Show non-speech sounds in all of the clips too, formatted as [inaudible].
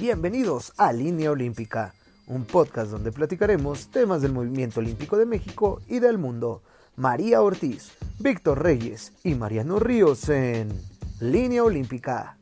Bienvenidos a Línea Olímpica, un podcast donde platicaremos temas del movimiento olímpico de México y del mundo. María Ortiz, Víctor Reyes y Mariano Ríos en Línea Olímpica.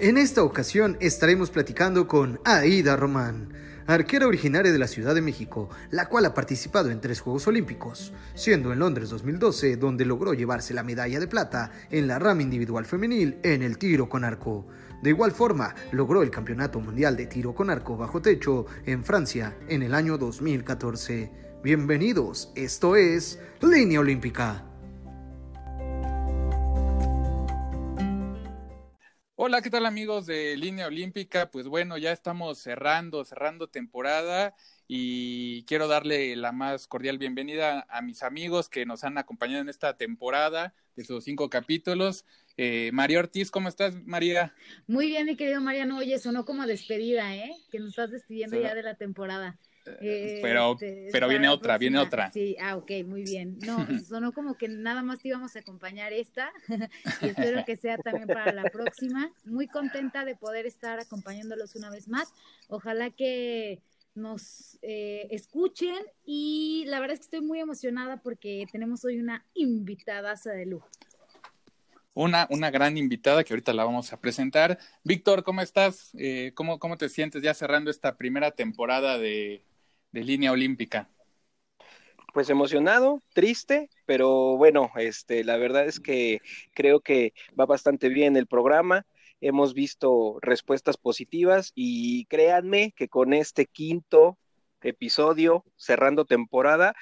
En esta ocasión estaremos platicando con Aida Román, arquera originaria de la Ciudad de México, la cual ha participado en tres Juegos Olímpicos, siendo en Londres 2012 donde logró llevarse la medalla de plata en la rama individual femenil en el tiro con arco. De igual forma, logró el Campeonato Mundial de Tiro con Arco bajo techo en Francia en el año 2014. Bienvenidos, esto es Línea Olímpica. Hola, ¿qué tal amigos de Línea Olímpica? Pues bueno, ya estamos cerrando, cerrando temporada y quiero darle la más cordial bienvenida a mis amigos que nos han acompañado en esta temporada de sus cinco capítulos. Eh, María Ortiz, ¿cómo estás, María? Muy bien, mi querido Mariano. Oye, sonó como despedida, ¿eh? Que nos estás despidiendo ya de la temporada. Eh, pero este, pero viene otra, viene otra. Sí, ah, ok, muy bien. No, [laughs] sonó como que nada más te íbamos a acompañar esta [laughs] y espero que sea también para la próxima. Muy contenta de poder estar acompañándolos una vez más. Ojalá que nos eh, escuchen y la verdad es que estoy muy emocionada porque tenemos hoy una invitada de lujo. Una, una gran invitada que ahorita la vamos a presentar. Víctor, ¿cómo estás? Eh, ¿cómo, ¿Cómo te sientes ya cerrando esta primera temporada de, de línea olímpica? Pues emocionado, triste, pero bueno, este, la verdad es que creo que va bastante bien el programa. Hemos visto respuestas positivas y créanme que con este quinto episodio, cerrando temporada,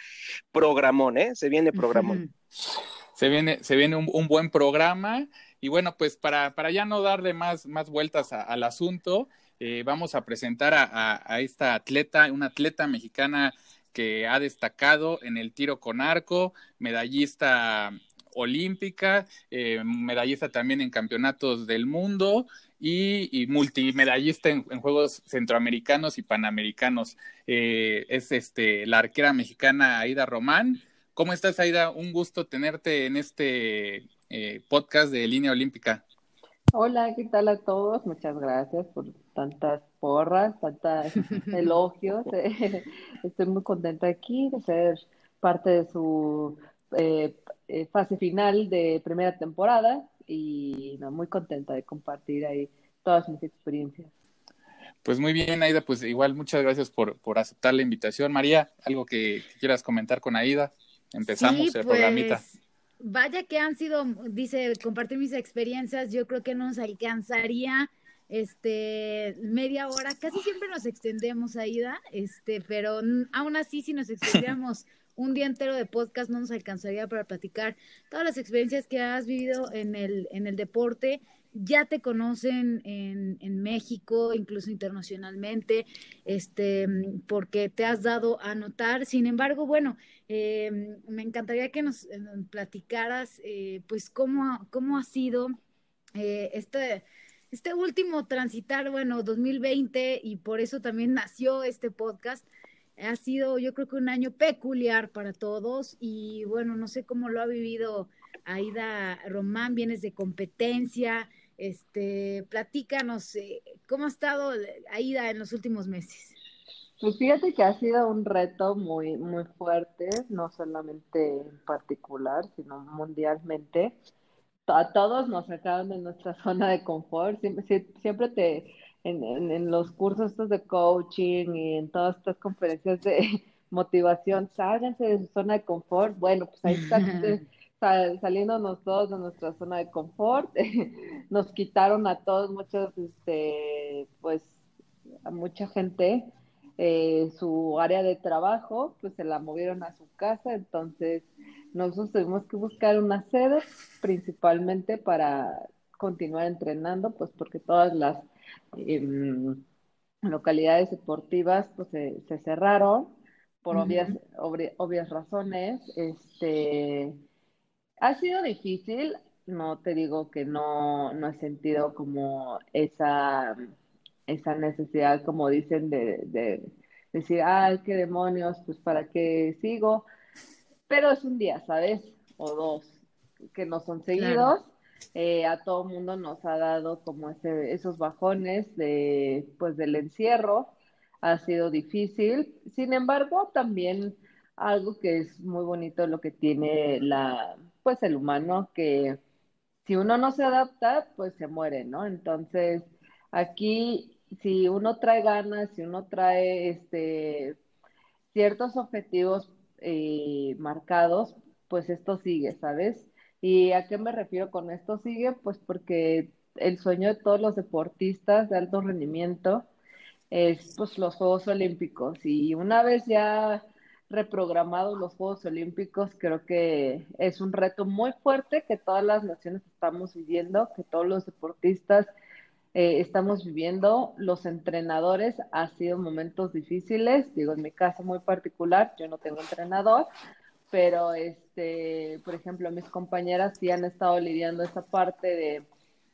programón, ¿eh? Se viene programón. Se viene, se viene un, buen programa. Y bueno, pues para, para ya no darle más, más vueltas al asunto, eh, vamos a presentar a, esta atleta, una atleta mexicana que ha destacado en el tiro con arco, medallista olímpica, eh, medallista también en campeonatos del mundo y, multimedallista en, Juegos Centroamericanos y Panamericanos. Eh, es este, la arquera mexicana Aida Román. ¿Cómo estás, Aida? Un gusto tenerte en este podcast de Línea Olímpica. Hola, ¿qué tal a todos? Muchas gracias por tantas porras, tantos [laughs] elogios. [laughs] Estoy muy contenta aquí de ser parte de su eh, eh, fase final de primera temporada y muy contenta de compartir ahí todas mis experiencias. Pues muy bien, Aida, pues igual muchas gracias por, por aceptar la invitación. María, ¿algo que, quieras comentar con Aida? Empezamos el programita. Pues, vaya que han sido, dice, compartir mis experiencias, yo creo que nos alcanzaría este, media hora, casi siempre nos extendemos, Aida, este, pero aún así, si nos extendiéramos [laughs] un día entero de podcast, no nos alcanzaría para platicar todas las experiencias que has vivido en el, en el deporte. Ya te conocen en, en México, incluso internacionalmente, este, porque te has dado a notar. Sin embargo, bueno, eh, me encantaría que nos, eh, platicaras, eh, pues, cómo, cómo ha sido este este último transitar, bueno, 2020, y por eso también nació este podcast, ha sido yo creo que un año peculiar para todos y bueno, no sé cómo lo ha vivido Aida Román, vienes de competencia, este, platícanos, eh, ¿cómo ha estado Aida en los últimos meses? Pues fíjate que ha sido un reto muy, muy fuerte, no solamente en particular, sino mundialmente a todos nos sacaron de nuestra [laughs] zona de confort. Siempre, siempre te, en, en, los cursos estos de coaching y en todas estas conferencias de [laughs] motivación, sálganse de su zona de confort. Bueno, pues ahí está. [laughs] saliéndonos todos de nuestra zona de confort, nos quitaron a todos muchos, este, pues, a mucha gente eh, su área de trabajo, pues se la movieron a su casa, entonces nosotros tuvimos que buscar una sede principalmente para continuar entrenando, pues porque todas las em, localidades deportivas pues se, cerraron por obvias, obvias razones. Este, ha sido difícil, no te digo que no, no he sentido como esa, esa necesidad, como dicen, de, decir, ay, qué demonios, pues para qué sigo. Pero es un día, ¿sabes? O dos, que no son seguidos. Eh, a todo mundo nos ha dado como ese, esos bajones de, pues, del encierro. Ha sido difícil. Sin embargo, también algo que es muy bonito lo que tiene la, pues el humano, que si uno no se adapta, pues se muere, ¿no? Entonces, aquí, si uno trae ganas, si uno trae este, ciertos objetivos eh, marcados, pues esto sigue, ¿sabes? ¿Y a qué me refiero con esto sigue? Pues porque el sueño de todos los deportistas de alto rendimiento es pues los Juegos Olímpicos y una vez ya reprogramados los Juegos Olímpicos, creo que es un reto muy fuerte que todas las naciones estamos viviendo, que todos los deportistas eh, estamos viviendo. Los entrenadores ha sido momentos difíciles, digo, en mi caso muy particular, yo no tengo entrenador, pero este, por ejemplo, mis compañeras sí han estado lidiando esa parte de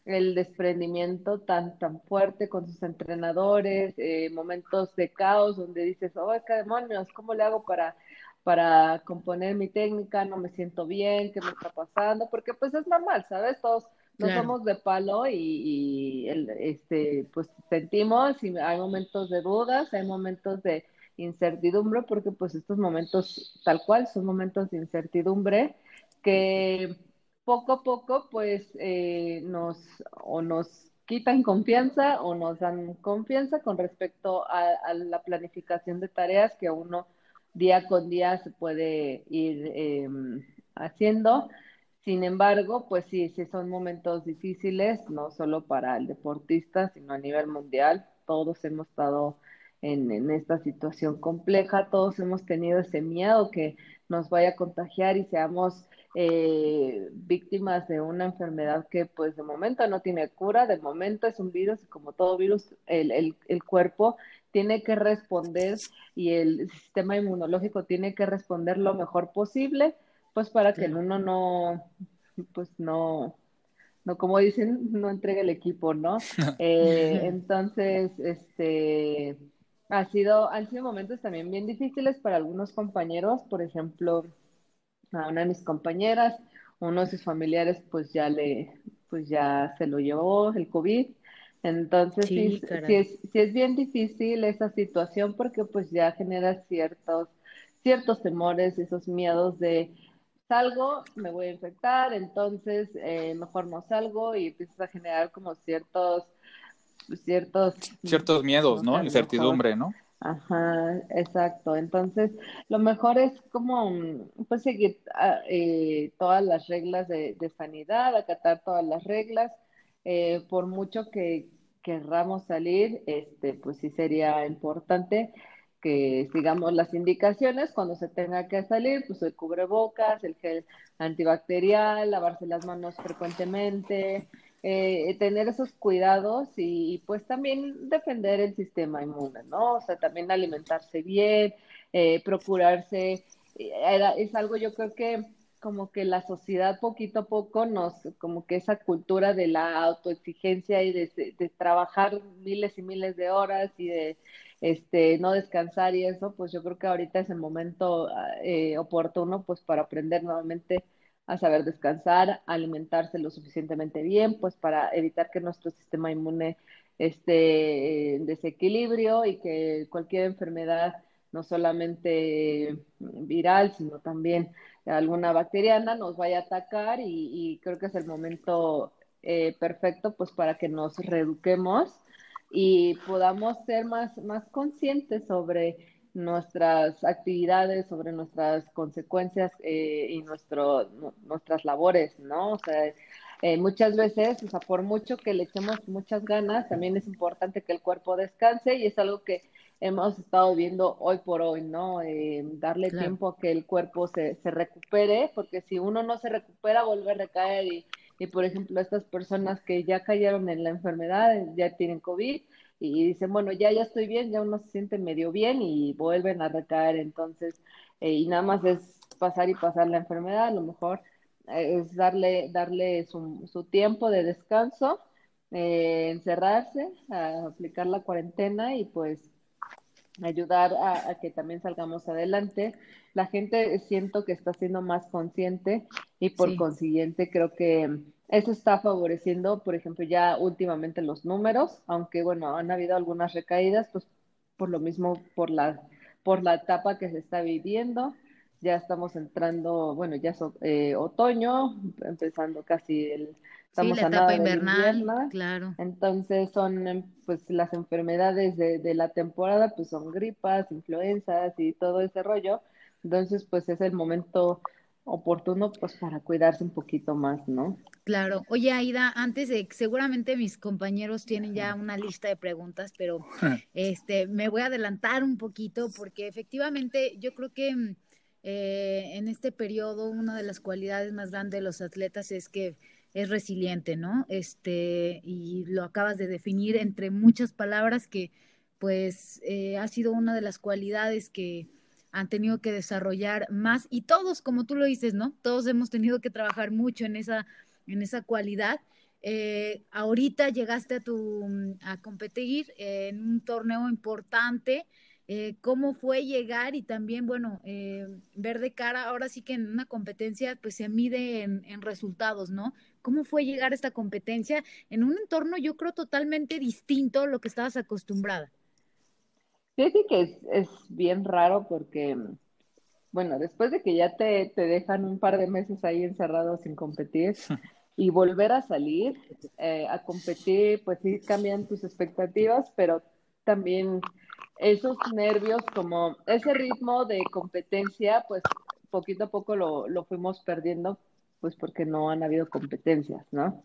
el desprendimiento tan tan fuerte con sus entrenadores, eh, momentos de caos donde dices, oh, qué demonios, ¿cómo le hago para, para componer mi técnica? No me siento bien, ¿qué me está pasando? Porque pues es normal, ¿sabes? Todos no somos de palo y, el, este, pues sentimos y hay momentos de dudas, hay momentos de incertidumbre, porque pues estos momentos tal cual son momentos de incertidumbre que poco a poco, pues eh, nos o nos quitan confianza o nos dan confianza con respecto a, la planificación de tareas que uno día con día se puede ir em, haciendo. Sin embargo, pues sí, sí son momentos difíciles, no solo para el deportista, sino a nivel mundial. Todos hemos estado en, en esta situación compleja, todos hemos tenido ese miedo que nos vaya a contagiar y seamos eh, víctimas de una enfermedad que pues de momento no tiene cura, de momento es un virus y como todo virus el, el, el cuerpo tiene que responder y el sistema inmunológico tiene que responder lo mejor posible pues para que el uno no pues no no como dicen no entregue el equipo no [laughs] eh, entonces este ha sido han sido momentos también bien difíciles para algunos compañeros por ejemplo a una de mis compañeras, uno de sus familiares pues ya le, pues ya se lo llevó el COVID. Entonces sí, sí, es, sí, es, bien difícil esa situación porque pues ya genera ciertos, ciertos temores, esos miedos de salgo, me voy a infectar, entonces eh, mejor no salgo y empiezas a generar como ciertos, ciertos... Ciertos miedos, ¿no? Incertidumbre, ¿no? Ajá, exacto. Entonces, lo mejor es como, pues, seguir ah, eh, todas las reglas de, sanidad, acatar todas las reglas. Eh, por mucho que querramos salir, este, pues sí sería importante que sigamos las indicaciones cuando se tenga que salir, pues el cubrebocas, el gel antibacterial, lavarse las manos frecuentemente, eh, tener esos cuidados y, pues también defender el sistema inmune, ¿no? O sea, también alimentarse bien, eh, procurarse, eh, es algo yo creo que como que la sociedad poquito a poco nos, como que esa cultura de la autoexigencia y de, trabajar miles y miles de horas y de este no descansar y eso, pues yo creo que ahorita es el momento oportuno pues para aprender nuevamente a saber descansar, alimentarse lo suficientemente bien, pues para evitar que nuestro sistema inmune esté en desequilibrio y que cualquier enfermedad, no solamente viral, sino también alguna bacteriana, nos vaya a atacar y, creo que es el momento eh, perfecto pues para que nos reeduquemos y podamos ser más, más conscientes sobre nuestras actividades, sobre nuestras consecuencias eh, y nuestro, nuestras labores, ¿no? O sea, eh, muchas veces, o sea, por mucho que le echemos muchas ganas, también es importante que el cuerpo descanse y es algo que hemos estado viendo hoy por hoy, ¿no? Eh, darle tiempo a que el cuerpo se, se recupere, porque si uno no se recupera, vuelve a recaer y, y, por ejemplo, estas personas que ya cayeron en la enfermedad, ya tienen COVID, y dicen, bueno, ya, ya estoy bien, ya uno se siente medio bien y vuelven a recaer, entonces, eh, y nada más es pasar y pasar la enfermedad, a lo mejor eh, es darle, darle su, su tiempo de descanso, eh, encerrarse, aplicar la cuarentena y pues ayudar a, que también salgamos adelante. La gente siento que está siendo más consciente y por consiguiente creo que eso está favoreciendo, por ejemplo, ya últimamente los números, aunque bueno, han habido algunas recaídas, pues por lo mismo, por la, por la etapa que se está viviendo. Ya estamos entrando, bueno, ya es eh, otoño, empezando casi el, estamos sí, la etapa invernal, claro. Entonces son em, pues las enfermedades de, de, la temporada, pues son gripas, influenzas y todo ese rollo. Entonces, pues es el momento oportuno pues para cuidarse un poquito más, ¿no? Claro. Oye, Aida, antes de seguramente mis compañeros tienen ya una lista de preguntas, pero [laughs] este me voy a adelantar un poquito porque efectivamente yo creo que eh, en este periodo una de las cualidades más grandes de los atletas es que es resiliente, ¿no? Este, y lo acabas de definir entre muchas palabras que pues eh, ha sido una de las cualidades que han tenido que desarrollar más y todos, como tú lo dices, ¿no? Todos hemos tenido que trabajar mucho en esa, en esa cualidad. Eh, ahorita llegaste a, tu, a competir en un torneo importante eh, cómo fue llegar y también, bueno, eh, ver de cara, ahora sí que en una competencia pues se mide en, resultados, ¿no? ¿Cómo fue llegar a esta competencia en un entorno yo creo totalmente distinto a lo que estabas acostumbrada? Fíjate que es, es bien raro porque, bueno, después de que ya te, te dejan un par de meses ahí encerrado sin competir, [laughs] y volver a salir eh, a competir, pues sí cambian tus expectativas, pero también esos nervios, como ese ritmo de competencia, pues poquito a poco lo, lo fuimos perdiendo, pues porque no han habido competencias, ¿no?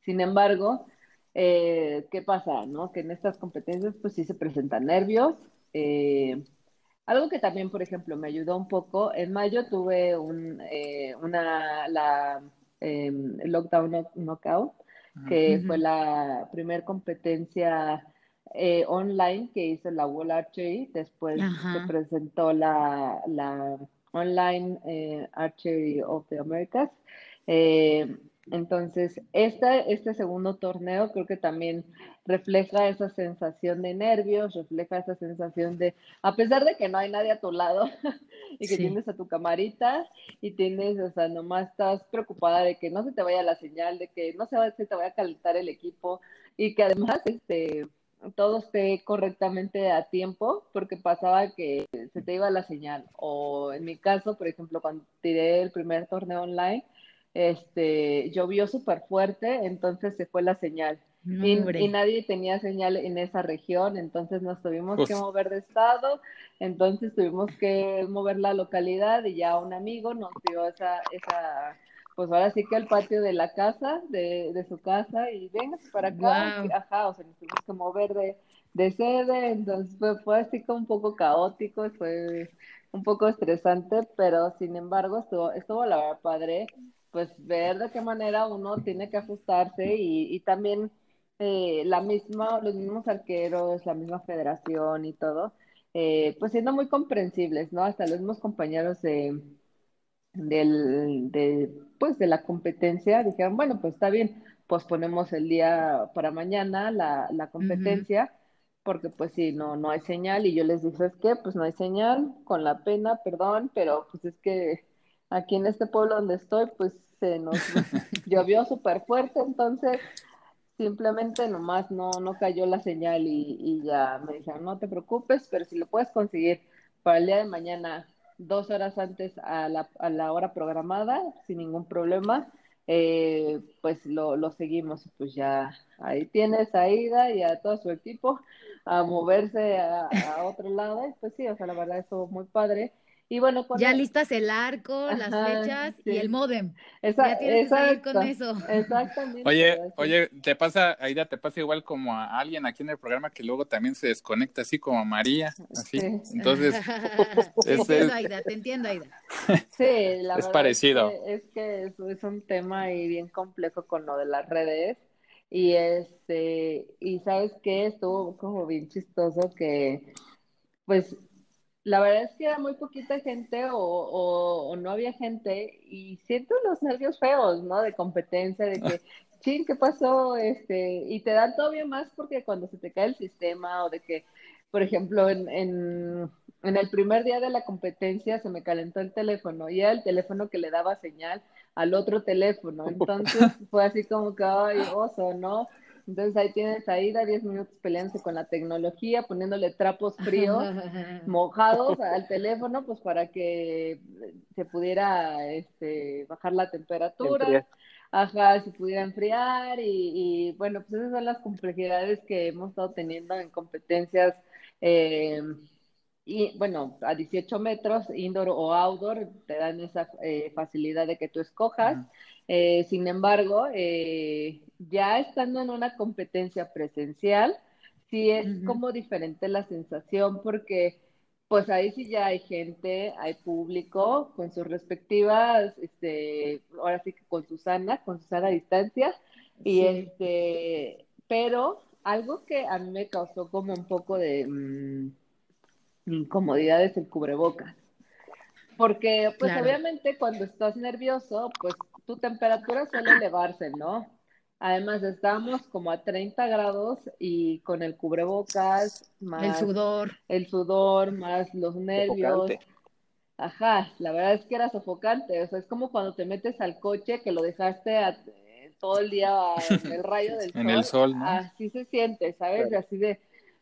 Sin embargo, eh, ¿qué pasa, no? Que en estas competencias, pues sí se presentan nervios. Eh, algo que también, por ejemplo, me ayudó un poco, en mayo tuve un, eh, una, la em, Lockdown Knockout, que fue la primer competencia eh, online que hizo la Wall Archery, después se presentó la, la Online eh, Archery of the Americas. Eh, entonces, este, este segundo torneo creo que también refleja esa sensación de nervios, refleja esa sensación de, a pesar de que no hay nadie a tu lado [laughs] y que tienes a tu camarita y tienes, o sea, nomás estás preocupada de que no se te vaya la señal, de que no se, va, se te vaya a calentar el equipo y que además, este, todo esté correctamente a tiempo, porque pasaba que se te iba la señal. O en mi caso, por ejemplo, cuando tiré el primer torneo online, este, llovió súper fuerte, entonces se fue la señal. y, nadie tenía señal en esa región, entonces nos tuvimos que mover de estado, entonces tuvimos que mover la localidad y ya un amigo nos dio esa, esa pues ahora sí que al patio de la casa, de, de su casa, y venga para acá, ajá, o sea, nos tuvimos que mover de, de sede, entonces fue, fue así como un poco caótico, fue un poco estresante, pero sin embargo estuvo, estuvo la verdad padre, pues ver de qué manera uno tiene que ajustarse y, y también eh, la misma, los mismos arqueros, la misma federación y todo, eh, pues siendo muy comprensibles, ¿no? Hasta los mismos compañeros de del, de, pues, de la competencia, dijeron, bueno, pues está bien, pues ponemos el día para mañana la, la competencia, porque pues sí, no, no hay señal, y yo les dije, es que pues no hay señal, con la pena, perdón, pero pues es que aquí en este pueblo donde estoy, pues se nos [laughs] llovió súper fuerte, entonces simplemente nomás no, no cayó la señal y, y ya me dijeron, no te preocupes, pero si lo puedes conseguir para el día de mañana dos horas antes a la, a la hora programada, sin ningún problema, eh, pues lo, lo seguimos. Pues ya ahí tienes a Ida y a todo su equipo a moverse a, a otro lado. pues sí, o sea, la verdad estuvo muy padre. Y bueno, ya listas el arco, las fechas y el modem. ya tienes que con eso. Exactamente. Oye, oye, te pasa, Aida, te pasa igual como a alguien aquí en el programa que luego también se desconecta así como a María, así. Entonces, [laughs] te entiendo, Aida, te entiendo, Aida. [laughs] Sí, la es parecido. Es que, es, es un tema ahí bien complejo con lo de las redes. Y este, y sabes qué, estuvo como bien chistoso que pues la verdad es que era muy poquita gente o, o, no había gente y siento los nervios feos, ¿no? De competencia, de que, [laughs] ching, ¿qué pasó? Este, y te dan todavía más porque cuando se te cae el sistema o de que por ejemplo, en, en, en, el primer día de la competencia se me calentó el teléfono y era el teléfono que le daba señal al otro teléfono. [laughs] Entonces fue así como que, ay, oso, ¿no? Entonces ahí tienes a Ida 10 minutos peleándose con la tecnología, poniéndole trapos fríos, [laughs] mojados al teléfono, pues para que se pudiera este, bajar la temperatura. Ajá, se pudiera enfriar y, y, bueno, pues esas son las complejidades que hemos estado teniendo en competencias eh, y bueno, a 18 metros, indoor o outdoor, te dan esa eh, facilidad de que tú escojas. Eh, sin embargo, eh, ya estando en una competencia presencial, sí es como diferente la sensación porque pues ahí sí ya hay gente, hay público con sus respectivas, este, ahora sí que con Susana, con Susana a distancia, y este, pero algo que a mí me causó como un poco de... Mm, incomodidades el cubrebocas. Porque, pues obviamente cuando estás nervioso, pues tu temperatura suele elevarse, ¿no? Además, estamos como a 30 grados y con el cubrebocas, más el sudor, el sudor, más los nervios. Ajá, la verdad es que era sofocante. O sea, es como cuando te metes al coche que lo dejaste todo el día en el rayo del sol. [laughs] en el sol, ¿no? Así se siente, ¿sabes? Así de,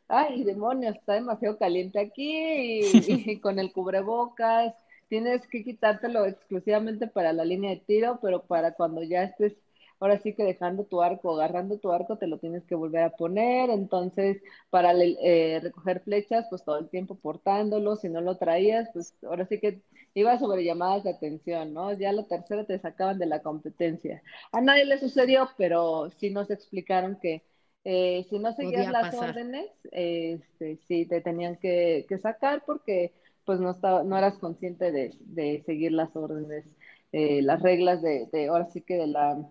ay, demonios, está demasiado caliente aquí [laughs] y, con el cubrebocas, tienes que quitártelo exclusivamente para la línea de tiro, pero para cuando ya estés, ahora sí que dejando tu arco, agarrando tu arco, te lo tienes que volver a poner, entonces para eh, recoger flechas, pues todo el tiempo portándolo, si no lo traías, pues ahora sí que iba sobre llamadas de atención, ¿no? Ya la tercera te sacaban de la competencia. A nadie le sucedió, pero sí nos explicaron que eh, si no seguías las órdenes, este, sí te tenían que, sacar porque pues no estaba, no eras consciente de, seguir las órdenes, eh, las reglas de, de, ahora sí que de la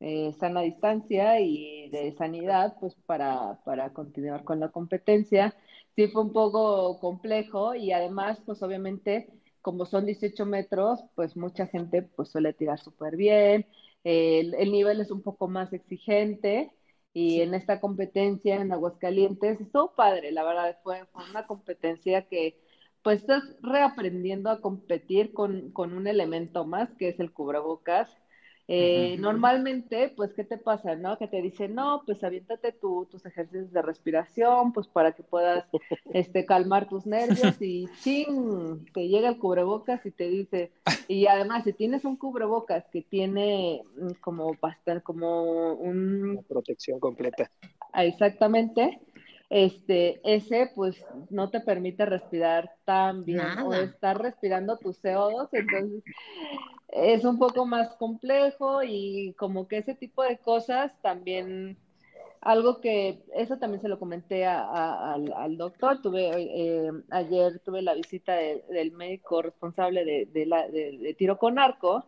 eh, sana distancia y de sanidad, pues para, para continuar con la competencia. Sí fue un poco complejo y además, pues obviamente, como son 18 metros, pues mucha gente pues suele tirar súper bien, el, el nivel es un poco más exigente y en esta competencia en Aguascalientes estuvo padre, la verdad fue, una competencia que pues estás reaprendiendo a competir con, con, un elemento más que es el cubrebocas eh, normalmente, pues, ¿qué te pasa, no? Que te dicen, no, pues aviéntate tu, tus ejercicios de respiración, pues para que puedas [laughs] este, calmar tus nervios y ching, te llega el cubrebocas y te dice, y además, si tienes un cubrebocas que tiene mm, como bastante, como un... Una protección completa. Ah, exactamente, este, ese pues no te permite respirar tan bien o estar respirando tu CO2, entonces es un poco más complejo y como que ese tipo de cosas también, algo que, eso también se lo comenté al, doctor, tuve, eh, ayer tuve la visita del médico responsable de, la, de, tiro con arco,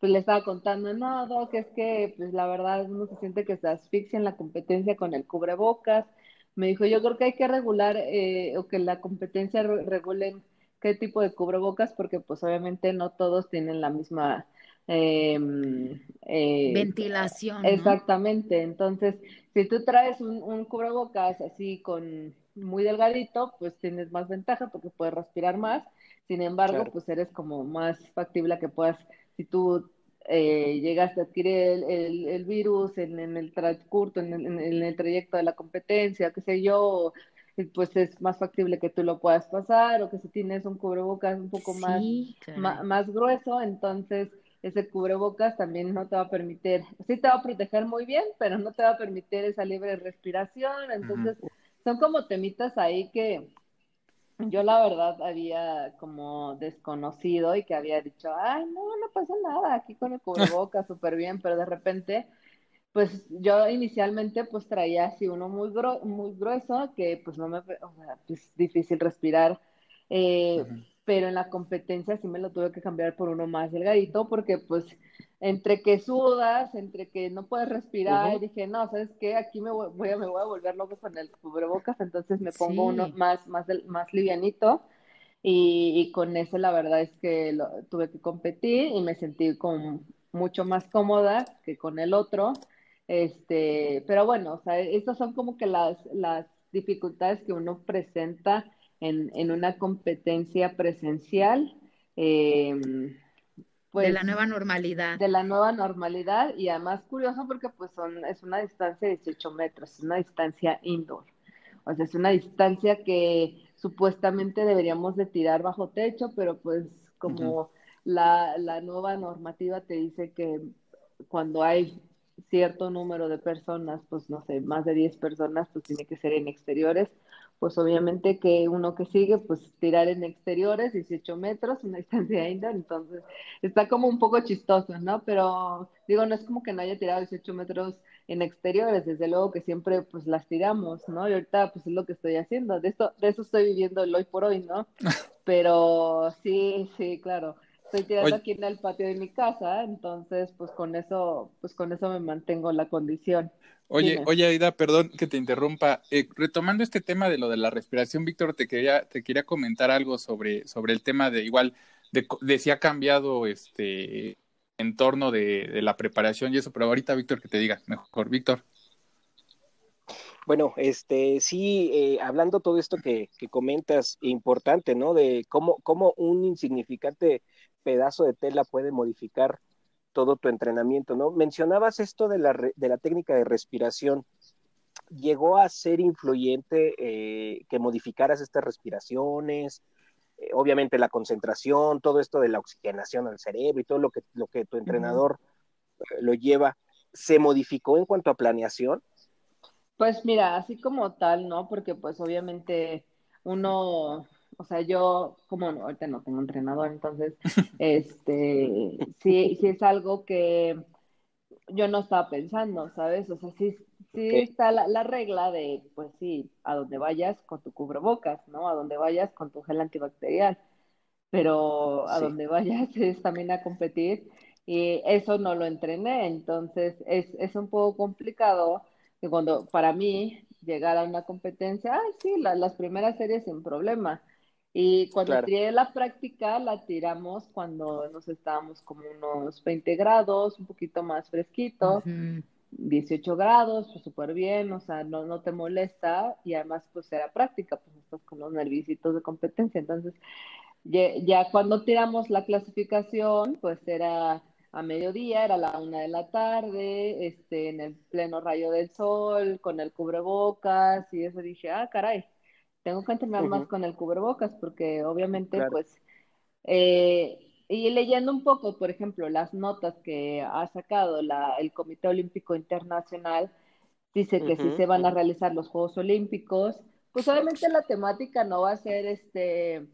pues le estaba contando, no, Doc, es que pues la verdad uno se siente que se asfixia en la competencia con el cubrebocas, me dijo, yo creo que hay que regular eh, o que la competencia regulen qué tipo de cubrebocas, porque pues obviamente no todos tienen la misma em, eh, ventilación. Exactamente, entonces si tú traes un, un, cubrebocas así con muy delgadito, pues tienes más ventaja porque puedes respirar más, sin embargo, pues eres como más factible que puedas, si tú eh, llegaste a adquirir el, virus en, el transcurso, en, en, el trayecto de la competencia, qué sé yo, pues es más factible que tú lo puedas pasar, o que si tienes un cubrebocas un poco más, más, grueso, entonces ese cubrebocas también no te va a permitir, sí te va a proteger muy bien, pero no te va a permitir esa libre respiración, entonces son como temitas ahí que, yo la verdad había como desconocido y que había dicho, ay, no, no pasa nada, aquí con el cubrebocas [laughs] súper bien, pero de repente, pues yo inicialmente pues traía así uno muy, muy grueso que pues no me, o sea, pues difícil respirar, eh, pero en la competencia sí me lo tuve que cambiar por uno más delgadito porque pues entre que sudas, entre que no puedes respirar, dije, no, ¿sabes qué? Aquí me voy, me voy a volver loco con el cubrebocas, entonces me pongo uno más, más, más livianito. Y, con eso la verdad es que lo, tuve que competir y me sentí como mucho más cómoda que con el otro. Este, pero bueno, o sea, estas son como que las, las dificultades que uno presenta en, en una competencia presencial. Eh, pues, de la nueva normalidad. De la nueva normalidad y además curioso porque pues son, es una distancia de 18 metros, es una distancia indoor. O sea, es una distancia que supuestamente deberíamos de tirar bajo techo, pero pues como la, la nueva normativa te dice que cuando hay cierto número de personas, pues no sé, más de 10 personas, pues tiene que ser en exteriores, pues obviamente que uno que sigue, pues tirar en exteriores, 18 metros, una [laughs] distancia indoor, entonces está como un poco chistoso, ¿no? Pero digo, no es como que no haya tirado 18 metros en exteriores, desde luego que siempre pues las tiramos, ¿no? Y ahorita pues es lo que estoy haciendo, de esto, de eso estoy viviendo el hoy por hoy, ¿no? [laughs] Pero sí, sí, claro. Estoy tirando aquí en el patio de mi casa, entonces pues con eso, pues con eso me mantengo la condición. Oye, oye, Aida, perdón que te interrumpa. Eh, retomando este tema de lo de la respiración, Víctor, te quería, te quería comentar algo sobre, sobre el tema de igual, de, de si ha cambiado este entorno de, de la preparación y eso, pero ahorita, Víctor, que te diga mejor. Víctor. Bueno, este, sí, eh, hablando todo esto que, que, comentas, importante, ¿no? De cómo, cómo un insignificante pedazo de tela puede modificar todo tu entrenamiento, ¿no? Mencionabas esto de la, de la técnica de respiración. ¿Llegó a ser influyente eh, que modificaras estas respiraciones? Eh, obviamente la concentración, todo esto de la oxigenación al cerebro y todo lo que, lo que tu entrenador eh, lo lleva, ¿se modificó en cuanto a planeación? Pues mira, así como tal, ¿no? Porque pues obviamente uno o sea, yo, como no, ahorita no tengo entrenador, entonces, [laughs] este, sí, sí es algo que yo no estaba pensando, ¿sabes? O sea, sí, sí está la, regla de, pues sí, a donde vayas con tu cubrebocas, ¿no? A donde vayas con tu gel antibacterial, pero a donde vayas [laughs] es también a competir y eso no lo entrené, entonces es, es un poco complicado que cuando para mí llegar a una competencia, ay, sí, las primeras series sin problema, y cuando tiré la práctica, la tiramos cuando nos estábamos como unos 20 grados, un poquito más fresquito, 18 grados, pues súper bien, o sea, no, no te molesta y además pues era práctica, pues estás con los nervisitos de competencia. Entonces, ya, ya cuando tiramos la clasificación, pues era a mediodía, era la una de la tarde, este, en el pleno rayo del sol, con el cubrebocas y eso dije, ah, caray tengo que entrenar más con el cubrebocas porque obviamente pues eh, y leyendo un poco, por ejemplo, las notas que ha sacado la, el Comité Olímpico Internacional, dice que si se van a realizar los Juegos Olímpicos, pues obviamente la temática no va a ser este,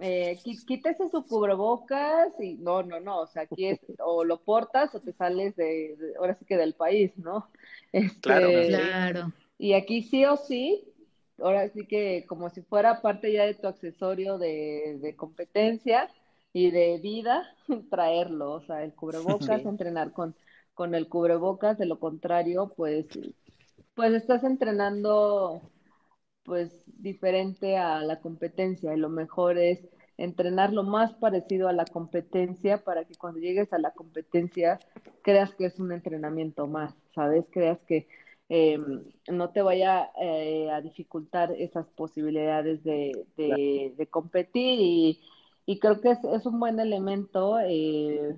eh, quítese su cubrebocas y no, no, no, o sea, aquí es [laughs] o lo portas o te sales de, ahora sí que del país, ¿no? Este, claro, claro. Y aquí sí o sí ahora sí que como si fuera parte ya de tu accesorio de, competencia y de vida, [laughs] traerlo, o sea, el cubrebocas, entrenar con, con el cubrebocas, de lo contrario, pues, pues estás entrenando pues diferente a la competencia y lo mejor es entrenar lo más parecido a la competencia para que cuando llegues a la competencia creas que es un entrenamiento más, ¿sabes? Creas que eh, no te vaya eh, a dificultar esas posibilidades de, de, competir y, y, creo que es, es un buen elemento eh,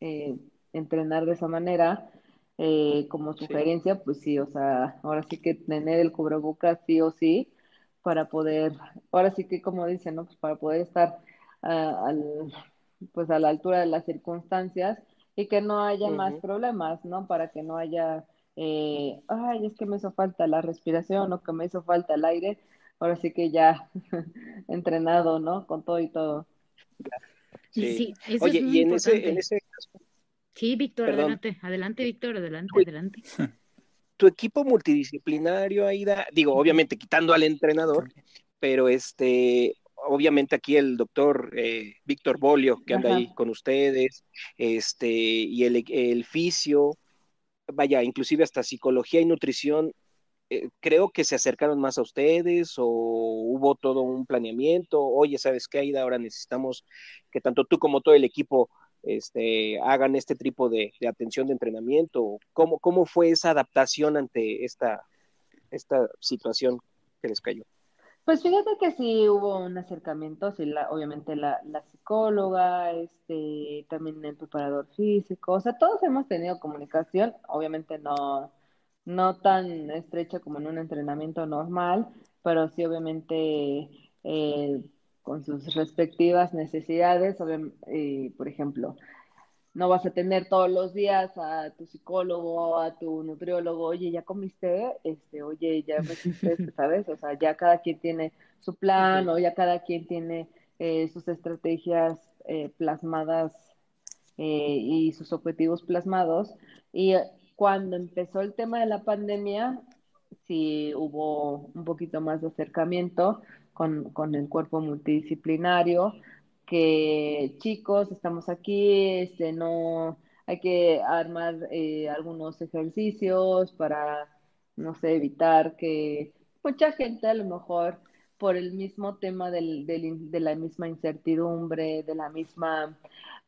eh entrenar de esa manera. Eh, como sugerencia, pues sí, o sea, ahora sí que tener el cubrebocas sí o sí para poder, ahora sí que como dicen, ¿no? Pues para poder estar uh, al, pues a la altura de las circunstancias y que no haya más problemas, ¿no? Para que no haya eh, ay, es que me hizo falta la respiración o que me hizo falta el aire, ahora sí que ya [laughs] entrenado, ¿no? Con todo y todo. Sí, Oye, y en ese, en ese Sí, Víctor, adelante, adelante, Víctor, adelante, adelante. [laughs] Tu equipo multidisciplinario, Aida, digo, obviamente quitando al entrenador, pero este, obviamente aquí el doctor eh, Víctor Bolio, que anda ahí con ustedes, este, y el, el fisio, vaya, inclusive hasta psicología y nutrición, eh, creo que se acercaron más a ustedes o hubo todo un planeamiento, oye, ¿sabes qué, Aida? Ahora necesitamos que tanto tú como todo el equipo este, hagan este tipo de, atención de entrenamiento. ¿Cómo, ¿Cómo fue esa adaptación ante esta, esta situación? que les cayó. Pues fíjate que sí hubo un acercamiento, sí, la, obviamente la, la, psicóloga, este, también el preparador físico, o sea, todos hemos tenido comunicación, obviamente no, no tan estrecha como en un entrenamiento normal, pero sí obviamente eh, con sus respectivas necesidades, eh, por ejemplo, no vas a tener todos los días a tu psicólogo, a tu nutriólogo, oye, ¿ya comiste? Este, oye, ¿ya me hiciste? [laughs] ¿Sabes? O sea, ya cada quien tiene su plan o ya cada quien tiene eh, sus estrategias eh, plasmadas eh, y sus objetivos plasmados. Y cuando empezó el tema de la pandemia, sí hubo un poquito más de acercamiento con, con el cuerpo multidisciplinario, que chicos, estamos aquí, este, no, hay que armar eh, algunos ejercicios para, no sé, evitar que mucha gente a lo mejor por el mismo tema del, del, de la misma incertidumbre, de la misma...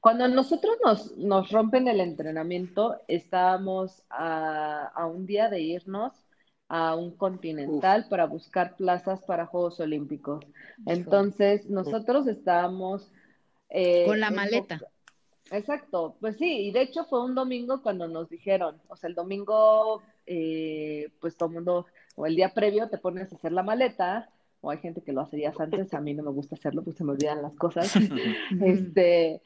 Cuando nosotros nos, nos rompen el entrenamiento, estábamos a, a un día de irnos a un continental para buscar plazas para Juegos Olímpicos. Entonces, nosotros estábamos... Eh, Con la maleta. Exacto, pues sí, y de hecho fue un domingo cuando nos dijeron, o sea, el domingo, eh, pues todo el mundo, o el día previo te pones a hacer la maleta, o hay gente que lo hace días antes, a mí no me gusta hacerlo, pues se me olvidan las cosas, [laughs] [laughs] este,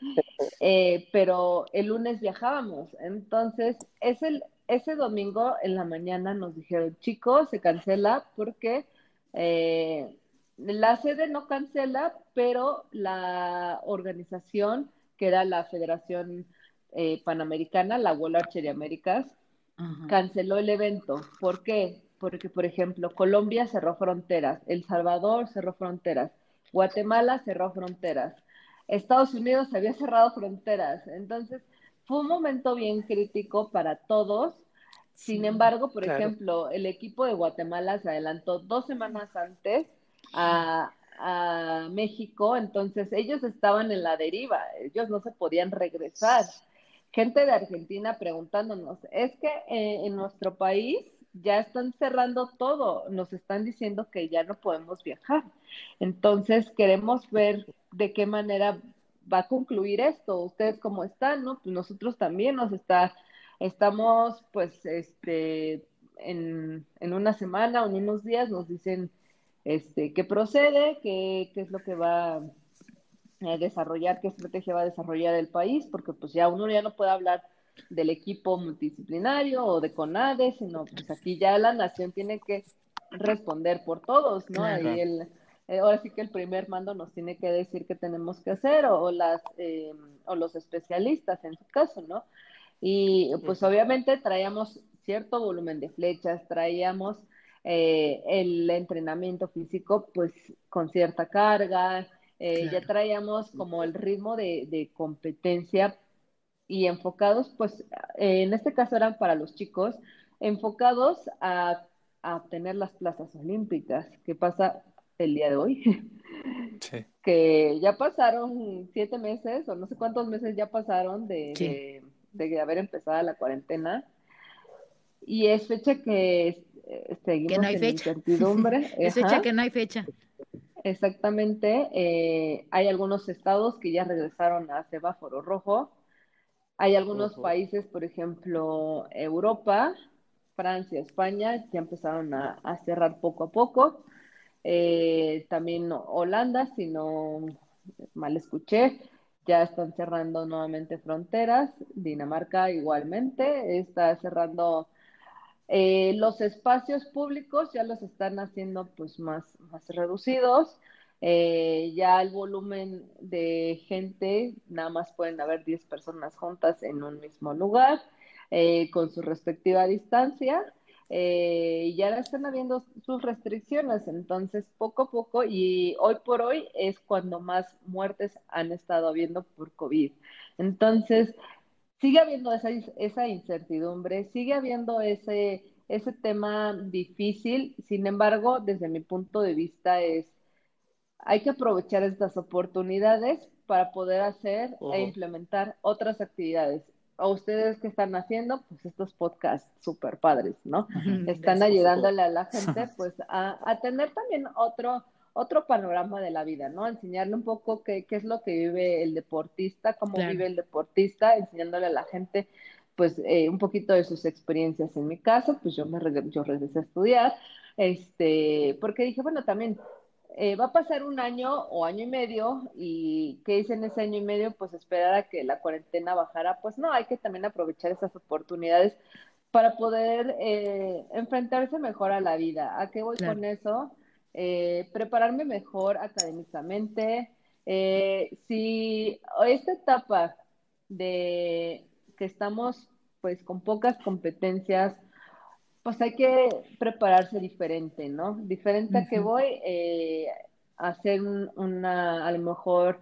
eh, pero el lunes viajábamos, entonces es el, ese domingo en la mañana nos dijeron, chicos, se cancela porque eh, la sede no cancela, pero la organización, que era la Federación eh, Panamericana, la World Archery Américas, canceló el evento. ¿Por qué? Porque, por ejemplo, Colombia cerró fronteras, El Salvador cerró fronteras, Guatemala cerró fronteras, Estados Unidos había cerrado fronteras. Entonces, fue un momento bien crítico para todos. Sin embargo, por ejemplo, el equipo de Guatemala se adelantó dos semanas antes a, México, entonces ellos estaban en la deriva, ellos no se podían regresar. Gente de Argentina preguntándonos, es que eh, en nuestro país ya están cerrando todo, nos están diciendo que ya no podemos viajar. Entonces queremos ver de qué manera va a concluir esto. Ustedes cómo están, ¿no? Pues nosotros también nos está, estamos pues este en, en una semana o en unos días nos dicen este qué procede, qué, qué es lo que va a desarrollar, qué estrategia va a desarrollar el país, porque pues ya uno ya no puede hablar del equipo multidisciplinario o de CONADE, sino pues aquí ya la nación tiene que responder por todos, ¿no? Ahí el, eh, ahora sí que el primer mando nos tiene que decir qué tenemos que hacer o, las eh, o los especialistas en su caso, ¿no? Y pues obviamente traíamos cierto volumen de flechas, traíamos eh, el entrenamiento físico pues con cierta carga, ya traíamos como el ritmo de, de competencia y enfocados, pues en este caso eran para los chicos, enfocados a, a obtener las plazas olímpicas. ¿Qué pasa? El día de hoy. [laughs] Que ya pasaron siete meses o no sé cuántos meses ya pasaron de, de, haber empezado la cuarentena. Y es fecha que seguimos que no hay fecha. incertidumbre. [laughs] es fecha que no hay fecha. Exactamente. Eh, hay algunos estados que ya regresaron a semáforo rojo. Hay algunos países, por ejemplo, Europa, Francia, España, ya empezaron a, a cerrar poco a poco. Eh, también Holanda, si no mal escuché, ya están cerrando nuevamente fronteras. Dinamarca igualmente está cerrando eh, los espacios públicos, ya los están haciendo pues más, más reducidos. Eh, ya el volumen de gente, nada más pueden haber 10 personas juntas en un mismo lugar, con su respectiva distancia eh, ya están habiendo sus restricciones, entonces poco a poco y hoy por hoy es cuando más muertes han estado habiendo por COVID. Entonces, sigue habiendo esa, esa incertidumbre, sigue habiendo ese, ese tema difícil, sin embargo, desde mi punto de vista es, hay que aprovechar estas oportunidades para poder hacer e implementar otras actividades. A ustedes que están haciendo, pues estos podcasts súper padres, ¿no? Están ayudándole a la gente, [laughs] pues, a, a, tener también otro, otro panorama de la vida, ¿no? Enseñarle un poco qué, qué es lo que vive el deportista, cómo vive el deportista, enseñándole a la gente, pues, eh, un poquito de sus experiencias. En mi caso, pues yo me yo regresé a estudiar, este, porque dije, bueno, también eh, va a pasar un año o año y medio y ¿qué hice en ese año y medio? Pues esperar a que la cuarentena bajara. Pues no, hay que también aprovechar esas oportunidades para poder eh, enfrentarse mejor a la vida. ¿A qué voy con eso? Eh, prepararme mejor académicamente. si esta etapa de que estamos pues con pocas competencias, pues hay que prepararse diferente, ¿no? Diferente a que voy eh, a hacer una, a lo mejor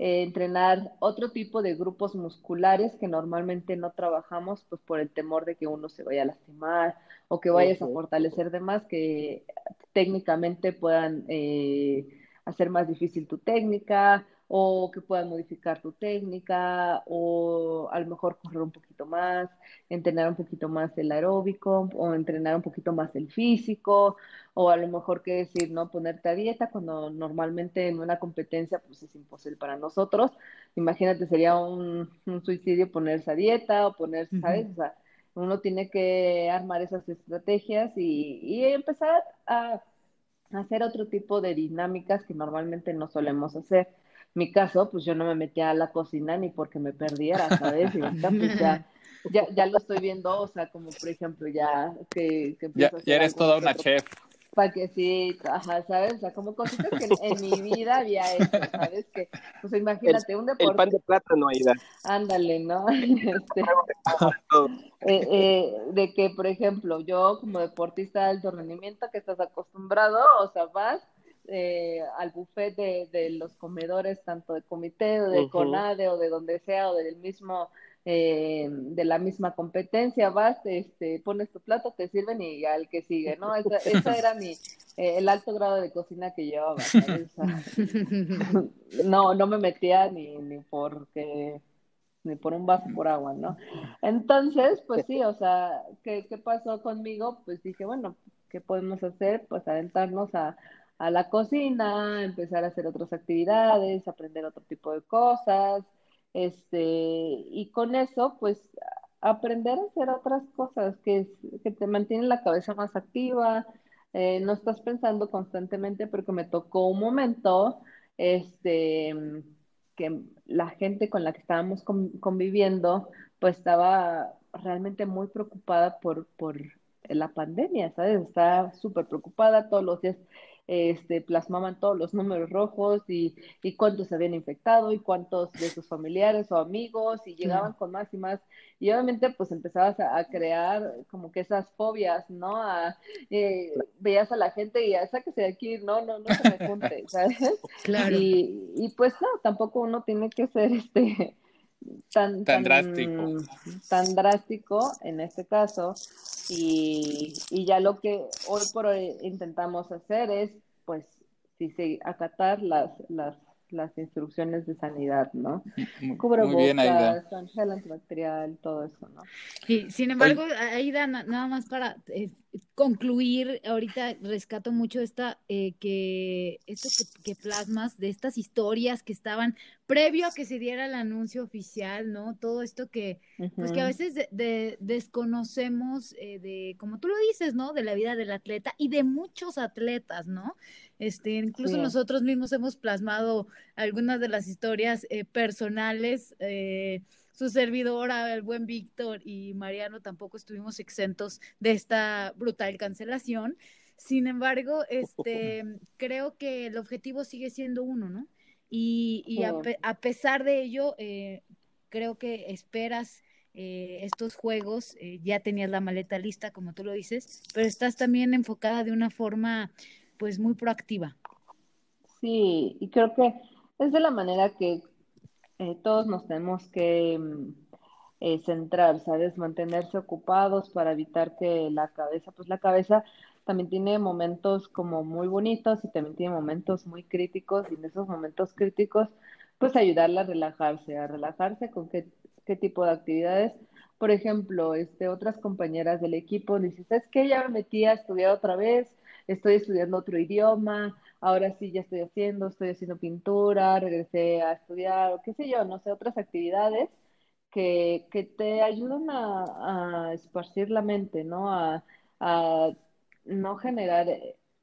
eh, entrenar otro tipo de grupos musculares que normalmente no trabajamos, pues por el temor de que uno se vaya a lastimar o que vayas a fortalecer de más, que técnicamente puedan eh, hacer más difícil tu técnica o que puedas modificar tu técnica o a lo mejor correr un poquito más, entrenar un poquito más el aeróbico o entrenar un poquito más el físico o a lo mejor qué decir, ¿no? Ponerte a dieta cuando normalmente en una competencia pues es imposible para nosotros. Imagínate, sería un, suicidio ponerse a dieta o ponerse, ¿sabes? O sea, uno tiene que armar esas estrategias y, y empezar a hacer otro tipo de dinámicas que normalmente no solemos hacer mi caso, pues yo no me metía a la cocina ni porque me perdiera, ¿sabes? Y ahorita pues ya, [laughs] ya, ya lo estoy viendo, o sea, como por ejemplo, ya que, que ya, ya eres toda una chef. Para que sí, ajá, ¿sabes? O sea, como cositas que en, mi vida había hecho, ¿sabes? Que, pues imagínate, un deporte. El pan de plátano, Aida. Ándale, ¿no? [laughs] Este, eh, eh, de que, por ejemplo, yo como deportista de alto rendimiento que estás acostumbrado, o sea, vas eh, al buffet de, los comedores, tanto de comité o de CONADE o de donde sea o del mismo, eh, de la misma competencia, vas, este, pones tu plato, te sirven y al que sigue, ¿no? Esa, era mi, eh, el alto grado de cocina que llevaba. no, [laughs] no me metía ni, ni porque ni por un vaso por agua, ¿no? Entonces, pues sí, o sea, ¿qué, ¿qué pasó conmigo? Pues dije, bueno, ¿qué podemos hacer? Pues aventarnos a, a la cocina, empezar a hacer otras actividades, aprender otro tipo de cosas, este, y con eso, pues, aprender a hacer otras cosas que, que te mantienen la cabeza más activa, eh, no estás pensando constantemente porque me tocó un momento, este, que la gente con la que estábamos conviviendo, pues estaba realmente muy preocupada por, por la pandemia, ¿sabes? Estaba súper preocupada todos los días este, plasmaban todos los números rojos y, y, cuántos se habían infectado y cuántos de sus familiares o amigos y llegaban con más y más y obviamente pues empezabas a, crear como que esas fobias, ¿no? A, eh, veías a la gente y ya sáquese de aquí, no, no, no se me junte, [laughs] ¿sabes? Claro. Y, y pues no, tampoco uno tiene que ser este tan, tan, drástico. Tan drástico en este caso. Y, y ya lo que hoy por hoy intentamos hacer es, pues, si se acatar las, las las instrucciones de sanidad, ¿no? Cubrebocas, bien, gel antibacterial, todo eso, ¿no? Sí, sin embargo, Aida, nada más para eh, concluir, ahorita rescato mucho esta, eh, que esto que, plasmas de estas historias que estaban previo a que se diera el anuncio oficial, ¿no? Todo esto que, pues que a veces de, desconocemos eh, de, como tú lo dices, ¿no? De la vida del atleta y de muchos atletas, ¿no? Este, incluso nosotros mismos hemos plasmado algunas de las historias eh, personales. Eh, su servidora, el buen Víctor y Mariano tampoco estuvimos exentos de esta brutal cancelación. Sin embargo, [laughs] este, creo que el objetivo sigue siendo uno, ¿no? Y, a, pesar de ello, eh, creo que esperas estos juegos, ya tenías la maleta lista, como tú lo dices, pero estás también enfocada de una forma pues muy proactiva. Sí, y creo que es de la manera que eh, todos nos tenemos que mm, eh, centrar, ¿sabes? Mantenerse ocupados para evitar que la cabeza, pues la cabeza también tiene momentos como muy bonitos y también tiene momentos muy críticos y en esos momentos críticos, pues ayudarla a relajarse, a relajarse con que qué tipo de actividades. Por ejemplo, este, otras compañeras del equipo dicen, ¿sabes qué? Ya me metí a estudiar otra vez, estoy estudiando otro idioma, ahora sí ya estoy haciendo, estoy haciendo pintura, regresé a estudiar, o qué sé yo, no sé, otras actividades que, te ayudan a, esparcir la mente, ¿no? A, no generar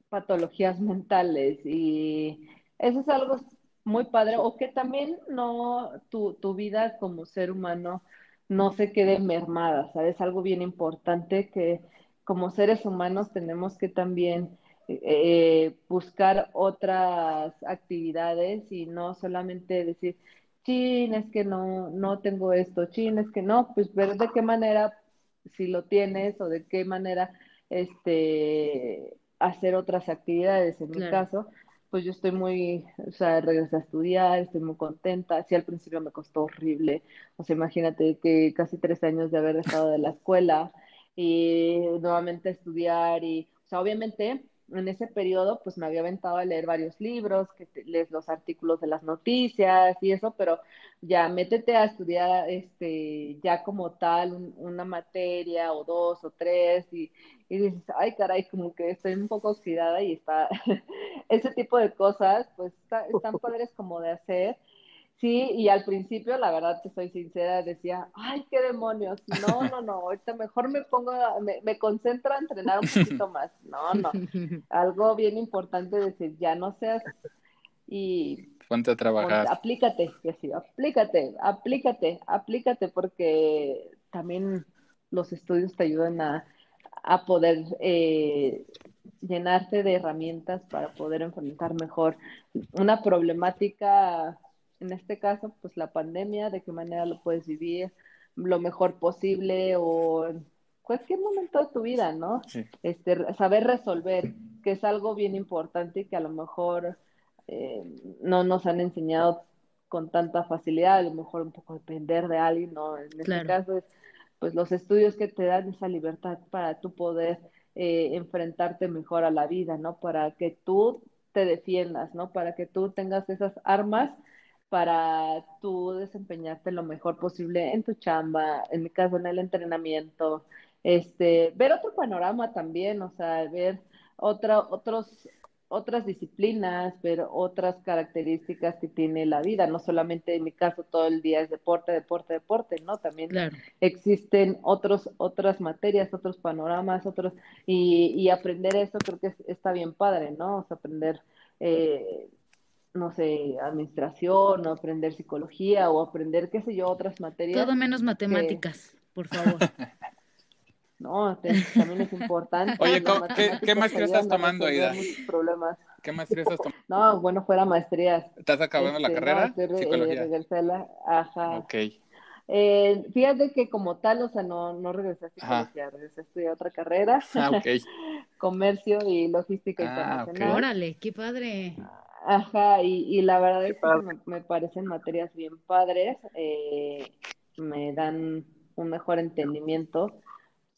patologías [laughs] mentales y eso es algo muy padre, o que también no, tu, vida como ser humano no se quede mermada, ¿sabes? Algo bien importante que como seres humanos tenemos que también eh, buscar otras actividades y no solamente decir, chin, es que no, no tengo esto, chin, es que no, pues ver de qué manera, si lo tienes o de qué manera, este, hacer otras actividades. En mi caso, pues yo estoy muy, o sea, regresé a estudiar, estoy muy contenta. Sí, al principio me costó horrible. O sea, imagínate que casi tres años de haber dejado de la escuela y nuevamente estudiar y, o sea, obviamente en ese periodo pues me había aventado a leer varios libros, que lees los artículos de las noticias y eso, pero ya métete a estudiar este ya como tal una materia o dos o tres y, y dices, ay caray, como que estoy un poco oxidada y está [laughs] ese tipo de cosas pues están [laughs] padres como de hacer Sí, y al principio, la verdad, te soy sincera, decía, ay, qué demonios, no, no, no, ahorita mejor me pongo, me, me concentro a entrenar un poquito más. No, no, [laughs] algo bien importante decir, ya no seas y... Ponte a trabajar. aplícate, y así, aplícate, aplícate, aplícate, porque también los estudios te ayudan a, a poder eh, llenarte de herramientas para poder enfrentar mejor una problemática en este caso, pues la pandemia, de qué manera lo puedes vivir lo mejor posible o en cualquier momento de tu vida, ¿no? Este, saber resolver, que es algo bien importante y que a lo mejor eh, no nos han enseñado con tanta facilidad, a lo mejor un poco depender de alguien, ¿no? En este caso es, pues los estudios que te dan esa libertad para tú poder eh, enfrentarte mejor a la vida, ¿no? Para que tú te defiendas, ¿no? Para que tú tengas esas armas para tú desempeñarte lo mejor posible en tu chamba, en mi caso en el entrenamiento, este, ver otro panorama también, o sea, ver otra, otros, otras disciplinas, ver otras características que tiene la vida, no solamente en mi caso todo el día es deporte, deporte, deporte, ¿no? También existen otros, otras materias, otros panoramas, otros, y, y aprender eso creo que está bien padre, ¿no? O sea, aprender eh, no sé, administración, o aprender psicología, o aprender, qué sé yo, otras materias. Todo menos matemáticas, por favor. [laughs] No, también es importante. Oye, ¿qué, maestría estás tomando, Aida? Problemas. ¿Qué maestría estás tomando? No, bueno, fuera maestrías. ¿Estás acabando la este, carrera? No, Psicología. Eh, ajá. Ok. Eh, fíjate que como tal, o sea, no, no regresé a psicología, regresé a estudiar otra carrera. Ah, ok. [laughs] Comercio y logística ah, internacional. Órale, qué padre. Ajá, y, y la verdad es que me, parecen materias bien padres, eh, me dan un mejor entendimiento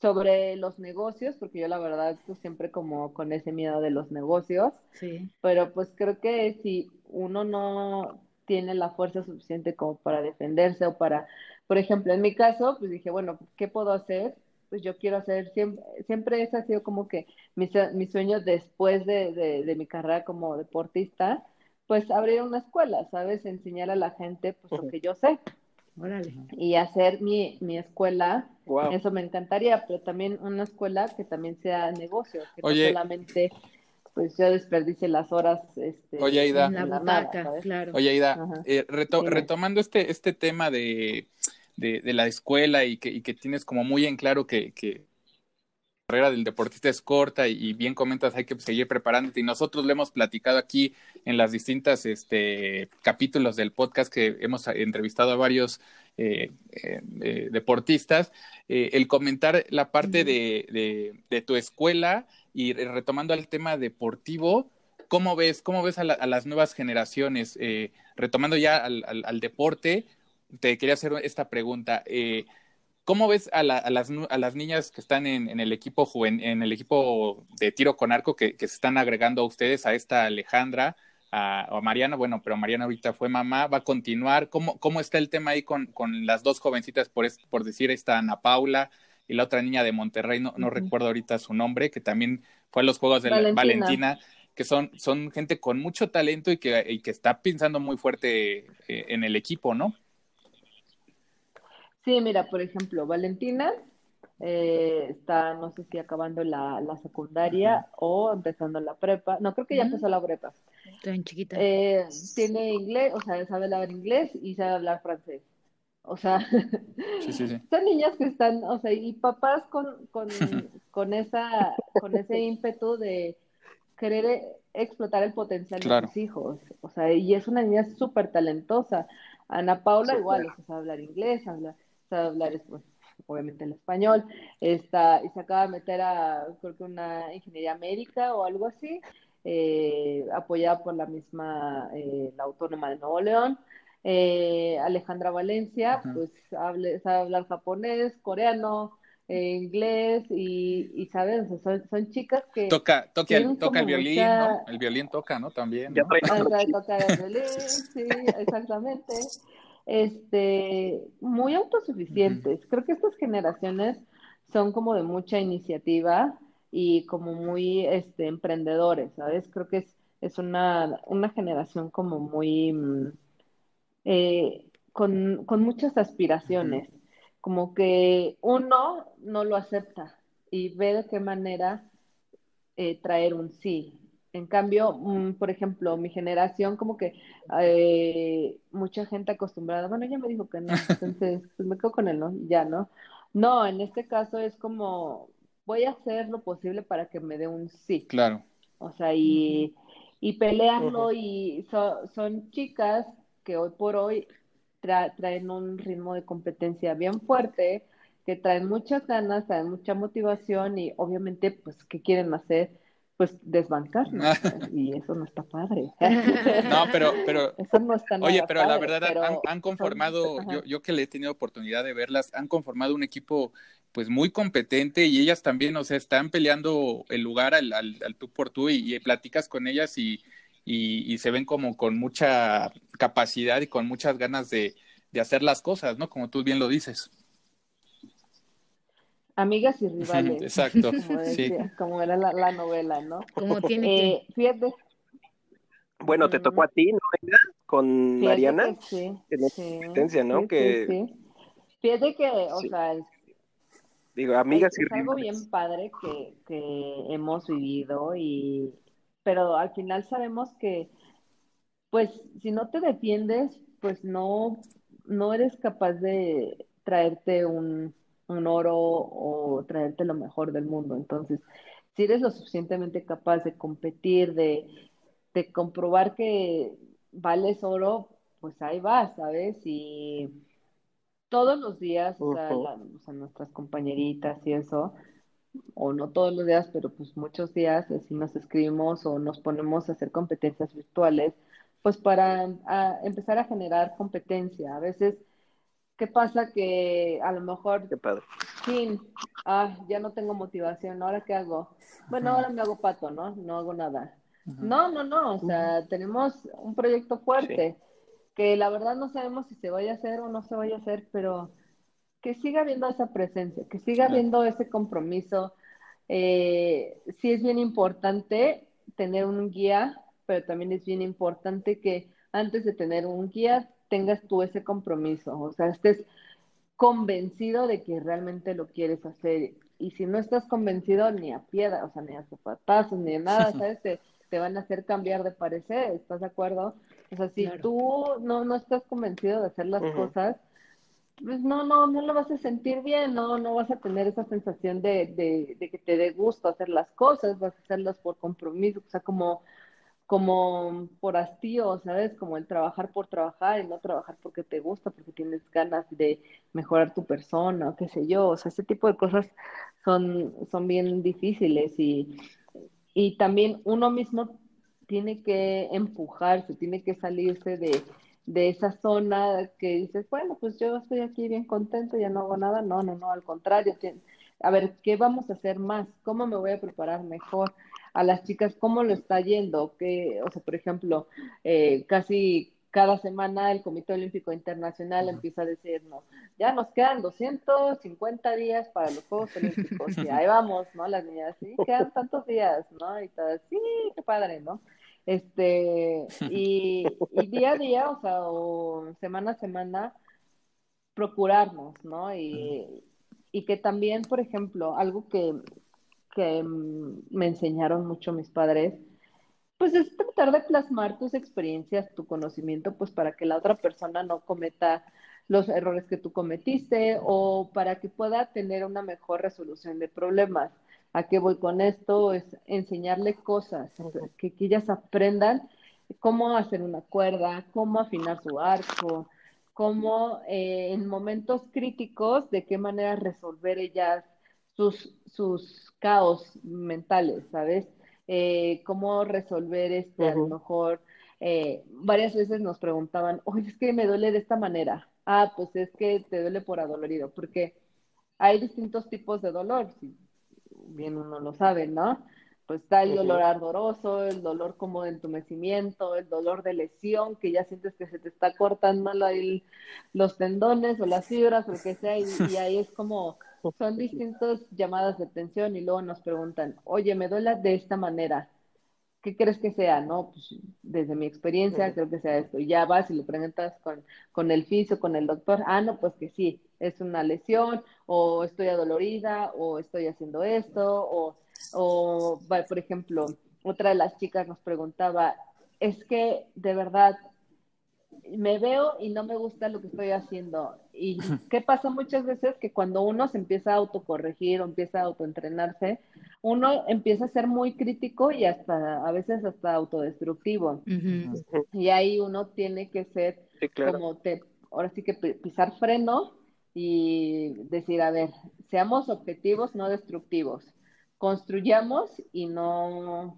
sobre los negocios, porque yo la verdad pues siempre como con ese miedo de los negocios, sí. pero pues creo que si uno no tiene la fuerza suficiente como para defenderse o para, por ejemplo, en mi caso, pues dije, bueno, ¿qué puedo hacer? Pues yo quiero hacer, siempre, siempre ese ha sido como que mi, mi sueño después de, de, mi carrera como deportista, pues abrir una escuela, ¿sabes? Enseñar a la gente pues lo que yo sé. Órale. Y hacer mi, mi escuela, eso me encantaría, pero también una escuela que también sea negocio, que no solamente pues yo desperdice las horas este, Oye, Aida. En la butaca, claro. Oye, Aida, eh, retomando este, este tema de de, de la escuela y que, y que, tienes como muy en claro que, que la carrera del deportista es corta y, bien comentas hay que seguir preparándote. Y nosotros le hemos platicado aquí en las distintas este, capítulos del podcast que hemos entrevistado a varios eh, eh, eh deportistas, el comentar la parte de, de, de, tu escuela y retomando al tema deportivo, ¿cómo ves, cómo ves a, a las nuevas generaciones? Retomando ya al, al, al, deporte, te quería hacer esta pregunta. Eh, ¿Cómo ves a, las, a, las, niñas que están en, el equipo en el equipo de tiro con arco que, se están agregando a ustedes, a esta Alejandra, a, Mariana, bueno, pero Mariana ahorita fue mamá, va a continuar. ¿Cómo, cómo está el tema ahí con, con las dos jovencitas, por, por decir, esta Ana Paula y la otra niña de Monterrey, no, no recuerdo ahorita su nombre, que también fue a los Juegos de Valentina, que son, son gente con mucho talento y que, y que está pensando muy fuerte eh, en el equipo, ¿no? Sí, mira, por ejemplo, Valentina eh, está, no sé si acabando la, la secundaria o empezando la prepa. No, creo que ya empezó la prepa. Chiquita. Eh, tiene inglés, o sea, sabe hablar inglés y sabe hablar francés. O sea, [laughs] son niñas que están, o sea, y papás con, con, [laughs] con, esa, con ese ímpetu de querer explotar el potencial de sus hijos. O sea, y es una niña súper talentosa. Ana Paula igual, o sea, sabe hablar inglés, habla, sabe hablar, pues, obviamente el español, está, y se acaba de meter a, creo que una ingeniería médica o algo así, eh, apoyada por la misma, eh, la Autónoma de Nuevo León. Eh, Alejandra Valencia, pues hable, sabe hablar japonés, coreano, inglés y, y ¿sabes? son, chicas que... Toca, toca, el, toca el violín, ¿no? El violín toca, ¿no? También. ¿no? toca el violín, sí, exactamente este, muy autosuficientes. Creo que estas generaciones son como de mucha iniciativa y como muy este, emprendedores, ¿sabes? Creo que es, es una, una generación como muy, mm, eh, con, con, muchas aspiraciones, como que uno no lo acepta y ve de qué manera eh, traer un sí. En cambio, mm, por ejemplo, mi generación, como que eh, mucha gente acostumbrada, bueno, ella me dijo que no, [laughs] entonces pues me quedo con él, ¿no? Ya, ¿no? No, en este caso es como, voy a hacer lo posible para que me dé un sí. Claro. O sea, y, y pelearlo, y son chicas que hoy por hoy traen un ritmo de competencia bien fuerte, que traen muchas ganas, traen mucha motivación y obviamente, pues, ¿qué quieren hacer? Pues desbancarnos [laughs] y eso no está padre. [laughs] No, pero, pero, [laughs] eso no está oye, pero la verdad han, conformado, yo, yo que le he tenido oportunidad de verlas, han conformado un equipo pues muy competente y ellas también, o sea, están peleando el lugar al, al, tú por tú y, platicas con ellas y, y, se ven como con mucha capacidad y con muchas ganas de, de hacer las cosas, ¿no? Como tú bien lo dices. Amigas y [laughs] rivales. Exacto. [laughs] Como, era la, novela, ¿no? Como tiene eh, Fíjate. Bueno, te tocó a ti, ¿no? Con Mariana. sí. competencia, ¿no? que... Fíjate que, o sea, digo, amigas y rivales. Es algo bien padre que, que hemos vivido y, pero al final sabemos que, pues, si no te defiendes, pues no, no eres capaz de traerte un un oro o traerte lo mejor del mundo. Entonces, si eres lo suficientemente capaz de competir, de, de comprobar que vales oro, pues ahí vas, ¿sabes? Y todos los días, o, sea, nuestras compañeritas y eso, o no todos los días, pero pues muchos días, así nos escribimos o nos ponemos a hacer competencias virtuales, pues para empezar a generar competencia. A veces ¿Qué pasa? Que a lo mejor, Qué padre. sí, ah, ya no tengo motivación, ¿ahora qué hago? Bueno, ahora me hago pato, ¿no? No hago nada. No, no, no, o sea, tenemos un proyecto fuerte que la verdad no sabemos si se vaya a hacer o no se vaya a hacer, pero que siga habiendo esa presencia, que siga habiendo ese compromiso. Eh, sí es bien importante tener un guía, pero también es bien importante que antes de tener un guía tengas tú ese compromiso, o sea, estés convencido de que realmente lo quieres hacer. Y si no estás convencido ni a piedra, o sea, ni a zapatazos, ni a nada, [laughs] ¿sabes? Te, te, van a hacer cambiar de parecer, ¿estás de acuerdo? O sea, si tú no, no estás convencido de hacer las cosas, pues no, no, no lo vas a sentir bien, no, no vas a tener esa sensación de, de, de que te dé gusto hacer las cosas, vas a hacerlas por compromiso, o sea, como como por hastío, ¿sabes? Como el trabajar por trabajar y no trabajar porque te gusta, porque tienes ganas de mejorar tu persona o qué sé yo. O sea, ese tipo de cosas son, son bien difíciles y, y también uno mismo tiene que empujarse, tiene que salirse de, de esa zona que dices, bueno, pues yo estoy aquí bien contento, ya no hago nada. No, no, no, al contrario. a ver, ¿qué vamos a hacer más? ¿Cómo me voy a preparar mejor? A las chicas cómo lo está yendo, que, o sea, por ejemplo, eh, casi cada semana el Comité Olímpico Internacional empieza a decirnos, ya nos quedan 250 días para los Juegos Olímpicos, y ahí vamos, ¿no? Las niñas, sí, quedan tantos días, ¿no? Y todas, sí, qué padre, ¿no? Este, y, día a día, o sea, o semana a semana, procurarnos, ¿no? Y, y que también, por ejemplo, algo que, que me enseñaron mucho mis padres, pues es tratar de plasmar tus experiencias, tu conocimiento, pues para que la otra persona no cometa los errores que tú cometiste o para que pueda tener una mejor resolución de problemas. ¿A qué voy con esto? Es enseñarle cosas, que, ellas aprendan cómo hacer una cuerda, cómo afinar su arco, cómo eh, en momentos críticos, de qué manera resolver ellas sus, sus caos mentales, ¿sabes? Eh, cómo resolver este, a lo mejor, eh, varias veces nos preguntaban, oye, es que me duele de esta manera. Ah, pues es que te duele por adolorido, porque hay distintos tipos de dolor, si bien uno lo sabe, ¿no? Pues está el dolor ardoroso, el dolor como de entumecimiento, el dolor de lesión, que ya sientes que se te está cortando ahí los tendones o las fibras o lo que sea, y [laughs] ahí es como son distintas llamadas de atención y luego nos preguntan, oye, me duele de esta manera, ¿qué crees que sea? No, pues desde mi experiencia creo que sea esto. Y ya vas y le preguntas con, con el fisio, con el doctor, ah, no, pues que sí, es una lesión, o estoy adolorida, o estoy haciendo esto, o, o por ejemplo, otra de las chicas nos preguntaba, es que de verdad me veo y no me gusta lo que estoy haciendo. ¿Y [laughs] qué pasa muchas veces? Que cuando uno se empieza a autocorregir o empieza a autoentrenarse, uno empieza a ser muy crítico y hasta a veces hasta autodestructivo. Y ahí uno tiene que ser como te, ahora sí que pisar freno y decir, a ver, seamos objetivos, no destructivos. Construyamos y no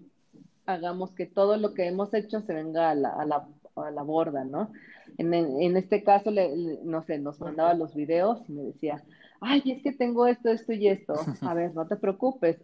hagamos que todo lo que hemos hecho se venga a la, a la la borda, ¿no? En, en este caso, le, no sé, nos mandaba los videos y me decía, ay, es que tengo esto, esto y esto. A ver, no te preocupes,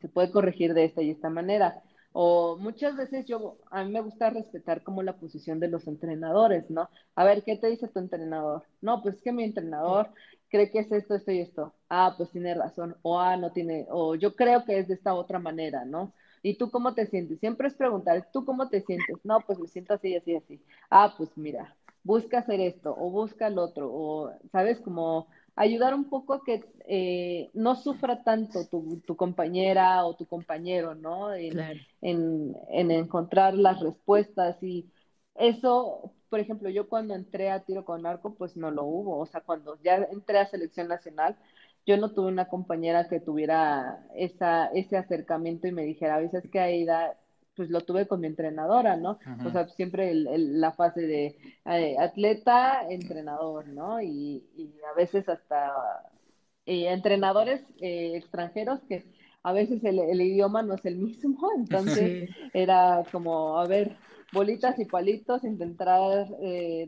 se puede corregir de esta y esta manera. O muchas veces yo, a mí me gusta respetar como la posición de los entrenadores, ¿no? A ver, ¿qué te dice tu entrenador? No, pues es que mi entrenador cree que es esto, esto y esto. Ah, pues tiene razón. O ah, no tiene, o yo creo que es de esta otra manera, ¿no? ¿Y tú cómo te sientes? Siempre es preguntar, ¿tú cómo te sientes? No, pues me siento así, así, así. Ah, pues mira, busca hacer esto o busca el otro, o, ¿sabes? Como ayudar un poco a que eh, no sufra tanto tu, tu, compañera o tu compañero, ¿no? En, en, en, encontrar las respuestas y eso, por ejemplo, yo cuando entré a tiro con arco, pues no lo hubo, o sea, cuando ya entré a selección nacional, yo no tuve una compañera que tuviera esa, ese acercamiento y me dijera, a veces que Aida, pues lo tuve con mi entrenadora, ¿no? O sea, siempre la fase de eh, atleta, entrenador, ¿no? Y, a veces hasta eh, entrenadores eh, extranjeros que a veces el, idioma no es el mismo, [laughs] entonces era como, a ver, bolitas y palitos, intentar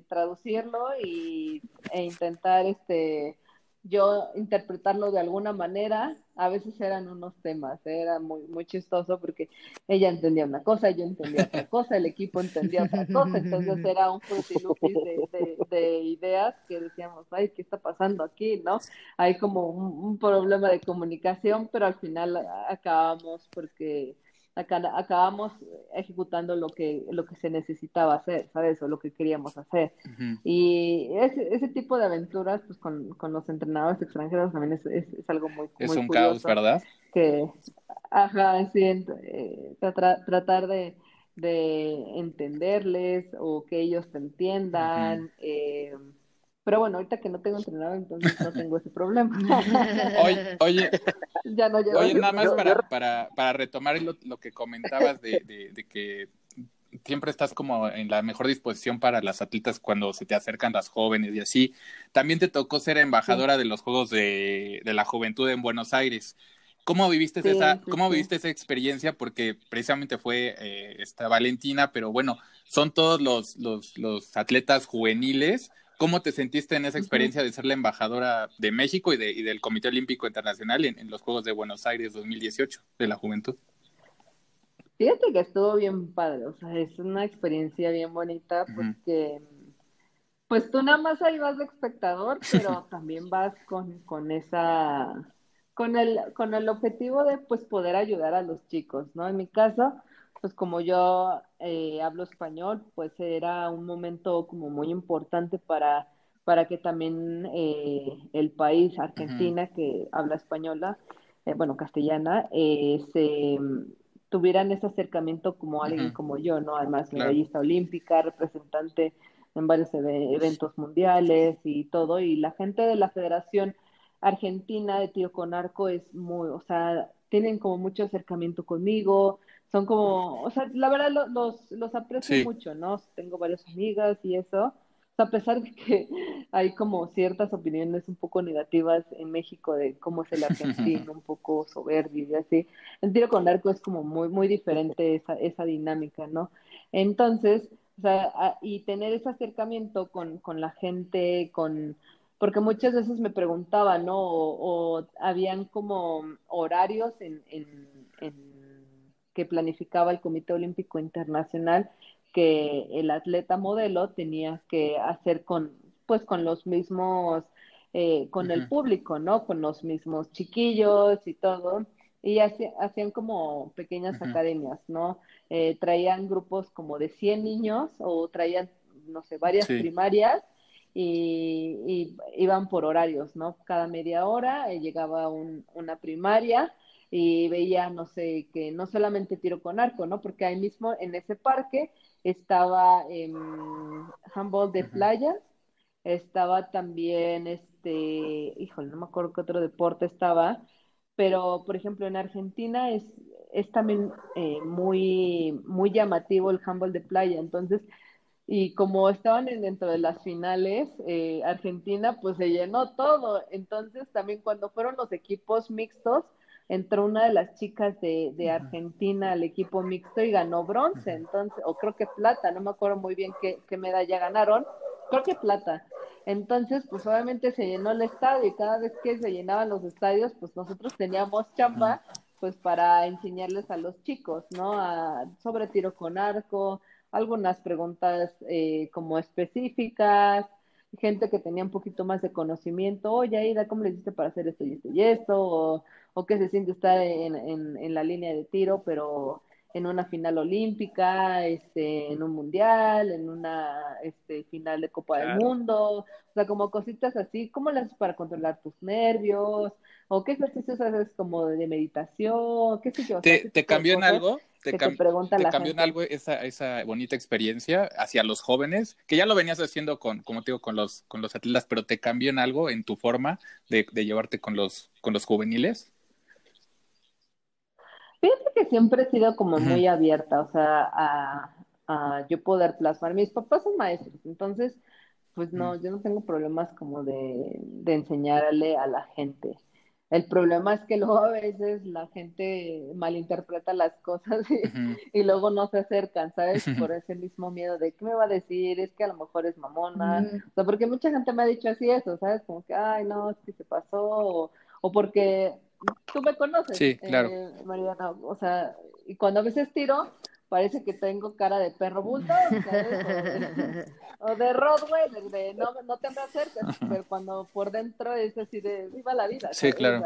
traducirlo y, e intentar este yo interpretarlo de alguna manera, a veces eran unos temas, ¿eh? era muy, muy chistoso porque ella entendía una cosa, yo entendía otra cosa, el equipo entendía otra cosa, entonces [laughs] era un frutilupis de, de, ideas que decíamos, ay, ¿qué está pasando aquí? ¿no? Hay como un problema de comunicación, pero al final acabamos porque acabamos ejecutando lo que, lo que se necesitaba hacer, ¿sabes? O lo que queríamos hacer. Y ese, ese tipo de aventuras, pues con, con los entrenadores extranjeros también es, es, algo muy Es un caos, ¿verdad? Que, ajá, sí, eh, tratar de, de entenderles o que ellos te entiendan. eh, pero bueno, ahorita que no tengo entrenador, entonces no tengo ese problema. [laughs] oye, oye, [laughs] ya no oye nada más para, para, para retomar lo, lo que comentabas de, de, que siempre estás como en la mejor disposición para las atletas cuando se te acercan las jóvenes y así. También te tocó ser embajadora de los Juegos de, de, la Juventud en Buenos Aires. ¿Cómo viviste esa, cómo viviste esa experiencia? Porque precisamente fue eh, esta Valentina, pero bueno, son todos los, los, los atletas juveniles ¿Cómo te sentiste en esa experiencia de ser la embajadora de México y, de, y del Comité Olímpico Internacional en, los Juegos de Buenos Aires 2018 de la Juventud? Fíjate que estuvo bien padre, o sea, es una experiencia bien bonita porque pues tú nada más ahí vas de espectador, [laughs] pero también vas con, con esa, con el, con el objetivo de pues poder ayudar a los chicos, ¿no? En mi caso, pues como yo eh, hablo español, pues era un momento como muy importante para, para que también eh, el país, Argentina, que habla española, eh, bueno, castellana, se tuvieran ese acercamiento como alguien como yo, ¿no? Además, medallista olímpica, representante en varios eventos mundiales y todo, y la gente de la Federación Argentina de Tiro con Arco es muy, o sea, tienen como mucho acercamiento conmigo, son como, o sea, la verdad los, los aprecio mucho, ¿no? Tengo varias amigas y eso, a pesar de que [laughs] hay como ciertas opiniones un poco negativas en México de cómo es el [laughs] argentino, un poco soberbio y así, el tiro con arco es como muy, muy diferente esa, esa dinámica, ¿no? Entonces, o sea, y tener ese acercamiento con, con la gente, con, porque muchas veces me preguntaban, ¿no? O, habían como horarios en, en, en, que planificaba el Comité Olímpico Internacional que el atleta modelo tenía que hacer con, pues, con los mismos, eh, con el público, ¿no? Con los mismos chiquillos y todo. Y hacían como pequeñas academias, ¿no? Eh, traían grupos como de 100 niños o traían, no sé, varias primarias y, iban por horarios, ¿no? Cada media hora eh, llegaba un, una primaria y veía, no sé, que no solamente tiro con arco, ¿no? Porque ahí mismo en ese parque estaba en handball de playa, estaba también, este, híjole, no me acuerdo qué otro deporte estaba, pero por ejemplo en Argentina es, es también eh, muy, muy llamativo el handball de playa, entonces, y como estaban dentro de las finales, eh, Argentina pues se llenó todo, entonces también cuando fueron los equipos mixtos, entró una de las chicas de, de Argentina al equipo mixto y ganó bronce, entonces, o creo que plata, no me acuerdo muy bien qué, qué medalla ganaron, creo que plata. Entonces, pues obviamente se llenó el estadio y cada vez que se llenaban los estadios, pues nosotros teníamos chamba, pues para enseñarles a los chicos, ¿no? A, sobre tiro con arco, algunas preguntas eh, como específicas, gente que tenía un poquito más de conocimiento, oye, Aida, ¿cómo le hiciste para hacer esto y esto y esto? O, o que se siente estar en, en, en la línea de tiro, pero en una final olímpica, este, en un mundial, en una este, final de Copa del Mundo, o sea, como cositas así, ¿cómo le haces para controlar tus nervios? ¿O qué ejercicios haces como de meditación? ¿Qué sé yo? ¿Te, ¿te cambió en algo? ¿Te, cambió en algo esa, esa bonita experiencia hacia los jóvenes? Que ya lo venías haciendo con, como te digo, con los, con los atletas, pero ¿te cambió en algo en tu forma de, de llevarte con los, con los juveniles? Fíjate que siempre he sido como muy abierta, o sea, a, a, yo poder plasmar. Mis papás son maestros, entonces, pues no, yo no tengo problemas como de, de enseñarle a la gente. El problema es que luego a veces la gente malinterpreta las cosas y, [laughs] luego no se acercan, ¿sabes? Por ese mismo miedo de qué me va a decir, es que a lo mejor es mamona. O sea, porque mucha gente me ha dicho así eso, ¿sabes? Como que, ay, no, es que se pasó. O, o porque tú me conoces, sí, claro. Eh, Mariana, o sea, y cuando a veces tiro, parece que tengo cara de perro bulto, O, de, [laughs] Rodwell, de no, no te me acerques, pero cuando por dentro es así de viva la vida. Sí, claro.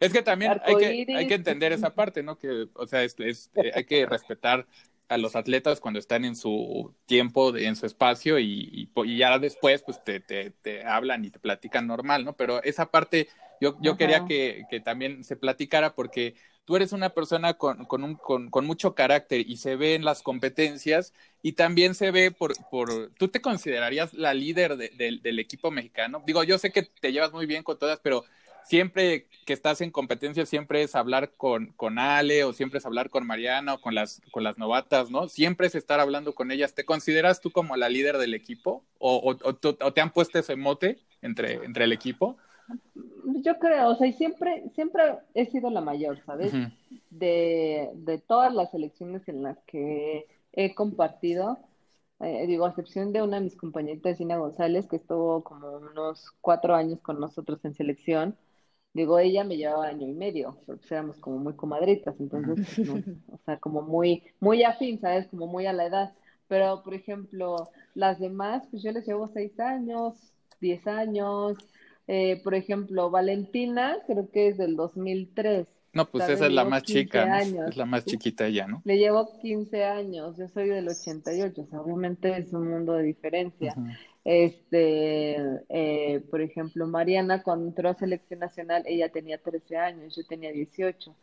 es que también hay que, hay que entender esa parte, ¿no? Que, o sea, es, es eh, hay que respetar a los atletas cuando están en su tiempo, en su espacio y, y, ya después pues te, te, te, hablan y te platican normal, ¿no? Pero esa parte yo, yo quería que, que, también se platicara porque tú eres una persona con, con, un, con, con, mucho carácter y se ve en las competencias y también se ve por, por tú te considerarías la líder de, del equipo mexicano. Digo, yo sé que te llevas muy bien con todas, pero siempre que estás en competencia, siempre es hablar con, con Ale o siempre es hablar con Mariana o con las, con las novatas, ¿no? Siempre es estar hablando con ellas. ¿Te consideras tú como la líder del equipo? ¿O, o, te han puesto ese mote entre, entre el equipo? Yo creo, o sea, y siempre, siempre he sido la mayor, ¿sabes? de, de todas las elecciones en las que he compartido, eh, digo, a excepción de una de mis compañeritas, Gina González, que estuvo como unos cuatro años con nosotros en selección, Digo, ella me llevaba año y medio, pero pues éramos como muy comadritas, entonces, pues, o sea, como muy, muy afín, ¿sabes? Como muy a la edad. Pero, por ejemplo, las demás, pues yo les llevo seis años, diez años. Eh, por ejemplo, Valentina, creo que es del 2003. No, pues esa es la más chica, es la más chiquita ella, ¿no? Le llevo 15 años, yo soy del 88, o sea, obviamente es un mundo de diferencia. Este, eh, por ejemplo, Mariana cuando entró a selección nacional, ella tenía 13 años, yo tenía 18.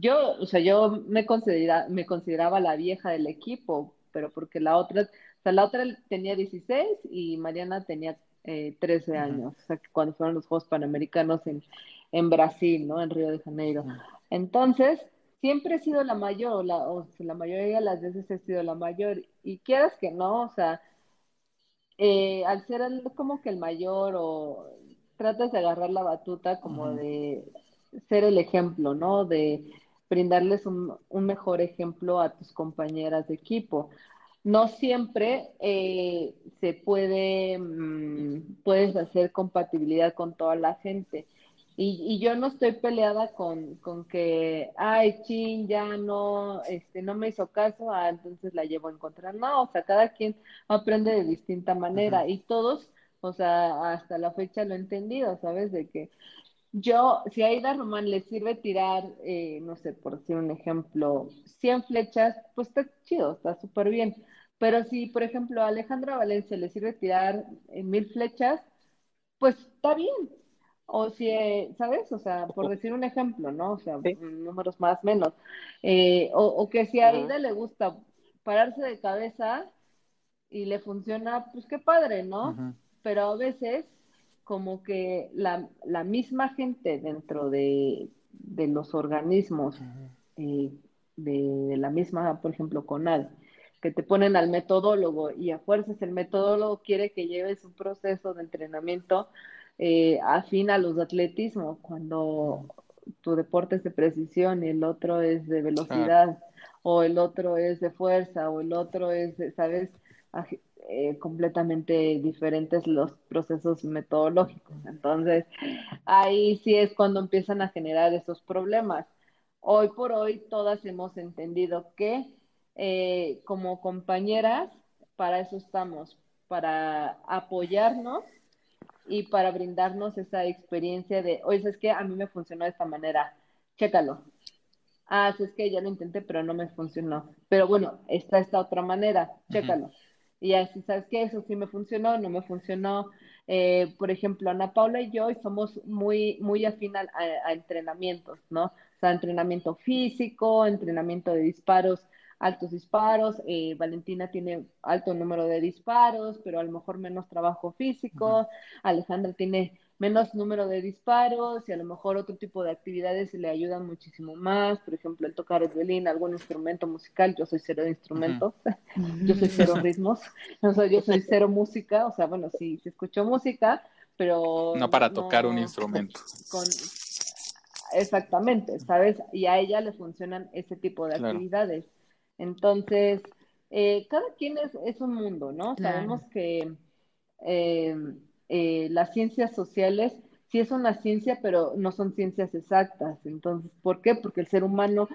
Yo, o sea, yo me considera, me consideraba la vieja del equipo, pero porque la otra, o sea, la otra tenía 16 y Mariana tenía eh, 13 años, o sea, cuando fueron los Juegos Panamericanos en, en Brasil, ¿no? En Río de Janeiro. Entonces, siempre he sido la mayor, la, o sea, la mayoría de las veces he sido la mayor, y quieras que no, o sea, eh, al ser como que el mayor o tratas de agarrar la batuta como de ser el ejemplo, ¿no? De brindarles un, mejor ejemplo a tus compañeras de equipo. No siempre eh, se puede, mm, puedes hacer compatibilidad con toda la gente. Y, y, yo no estoy peleada con, con, que, ay, chin, ya no, este, no me hizo caso, ah, entonces la llevo a encontrar. No, o sea, cada quien aprende de distinta manera y todos, o sea, hasta la fecha lo he entendido, ¿sabes? De que yo, si a Aida Román le sirve tirar, eh, no sé, por decir un ejemplo, 100 flechas, pues está chido, está súper bien. Pero si, por ejemplo, a Alejandra Valencia le sirve tirar eh, mil flechas, pues está bien, o si, eh, ¿sabes? O sea, por decir un ejemplo, ¿no? O sea, números más, menos. Eh, o, que si a Aida le gusta pararse de cabeza y le funciona, pues qué padre, ¿no? Pero a veces, como que la, la misma gente dentro de, de los organismos, eh, de, la misma, por ejemplo, CONAD, que te ponen al metodólogo y a fuerzas el metodólogo quiere que lleves un proceso de entrenamiento eh, afín a los de atletismo, cuando tu deporte es de precisión y el otro es de velocidad, o el otro es de fuerza, o el otro es, ¿sabes? Eh, completamente diferentes los procesos metodológicos. Entonces, ahí sí es cuando empiezan a generar esos problemas. Hoy por hoy todas hemos entendido que eh, como compañeras, para eso estamos, para apoyarnos y para brindarnos esa experiencia de, oye, es que a mí me funcionó de esta manera, chécalo. Ah, es que ya lo intenté, pero no me funcionó. Pero bueno, está esta otra manera, chécalo. Y así, ¿sabes qué? Eso sí me funcionó, no me funcionó. Eh, por ejemplo, Ana Paula y yo somos muy, muy afín a, a entrenamientos, ¿no? O sea, entrenamiento físico, entrenamiento de disparos altos disparos, eh, Valentina tiene alto número de disparos, pero a lo mejor menos trabajo físico, Alejandra tiene menos número de disparos y a lo mejor otro tipo de actividades le ayudan muchísimo más, por ejemplo, el tocar el violín, algún instrumento musical, yo soy cero de instrumentos, [laughs] yo soy cero ritmos, [laughs] yo soy cero música, o sea, bueno, sí, se escuchó música, pero... No para tocar un instrumento. Exactamente, ¿sabes? Y a ella le funcionan ese tipo de actividades. Entonces, eh, cada quien es, es, un mundo, ¿no? Sabemos que eh, eh, las ciencias sociales sí es una ciencia, pero no son ciencias exactas. Entonces, ¿por qué? Porque el ser humano